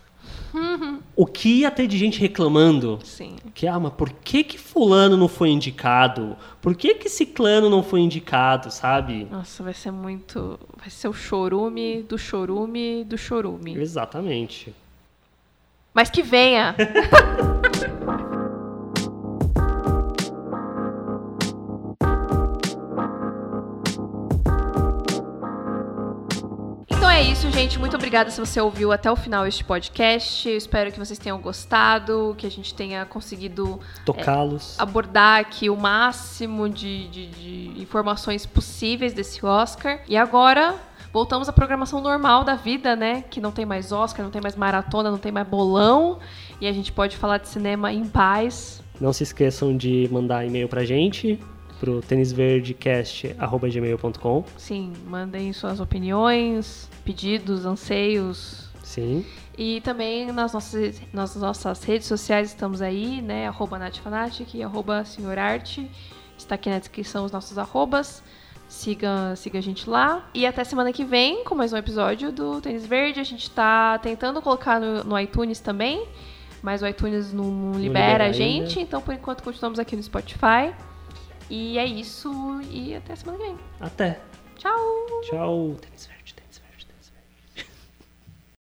Uhum. O que ia ter de gente reclamando? Sim. Que, ah, mas por que que fulano não foi indicado? Por que que ciclano não foi indicado, sabe? Nossa, vai ser muito... Vai ser o chorume do chorume do chorume. Exatamente. Mas que venha! [laughs] é isso, gente. Muito obrigada se você ouviu até o final este podcast. Eu espero que vocês tenham gostado, que a gente tenha conseguido Tocá-los. é, abordar aqui o máximo de, de- de informações possíveis desse Oscar. E agora. Voltamos à programação normal da vida, né? Que não tem mais Oscar, não tem mais maratona, não tem mais bolão. E a gente pode falar de cinema em paz. Não se esqueçam de mandar e-mail pra gente, pro tenisverdecast.gmail.com. Sim, mandem suas opiniões, pedidos, anseios, Sim. E também nas nossas, nas nossas redes sociais estamos aí, né? Arroba NathFanatic e arroba SenhorArte. Está aqui na descrição os nossos arrobas. Siga, siga a gente lá. E até semana que vem com mais um episódio do Tênis Verde. A gente tá tentando colocar no, no iTunes também, mas o iTunes não, não libera libera a ainda. gente. Então, por enquanto, continuamos aqui no Spotify. E é isso. E até semana que vem. Até. Tchau! Tchau. Tênis.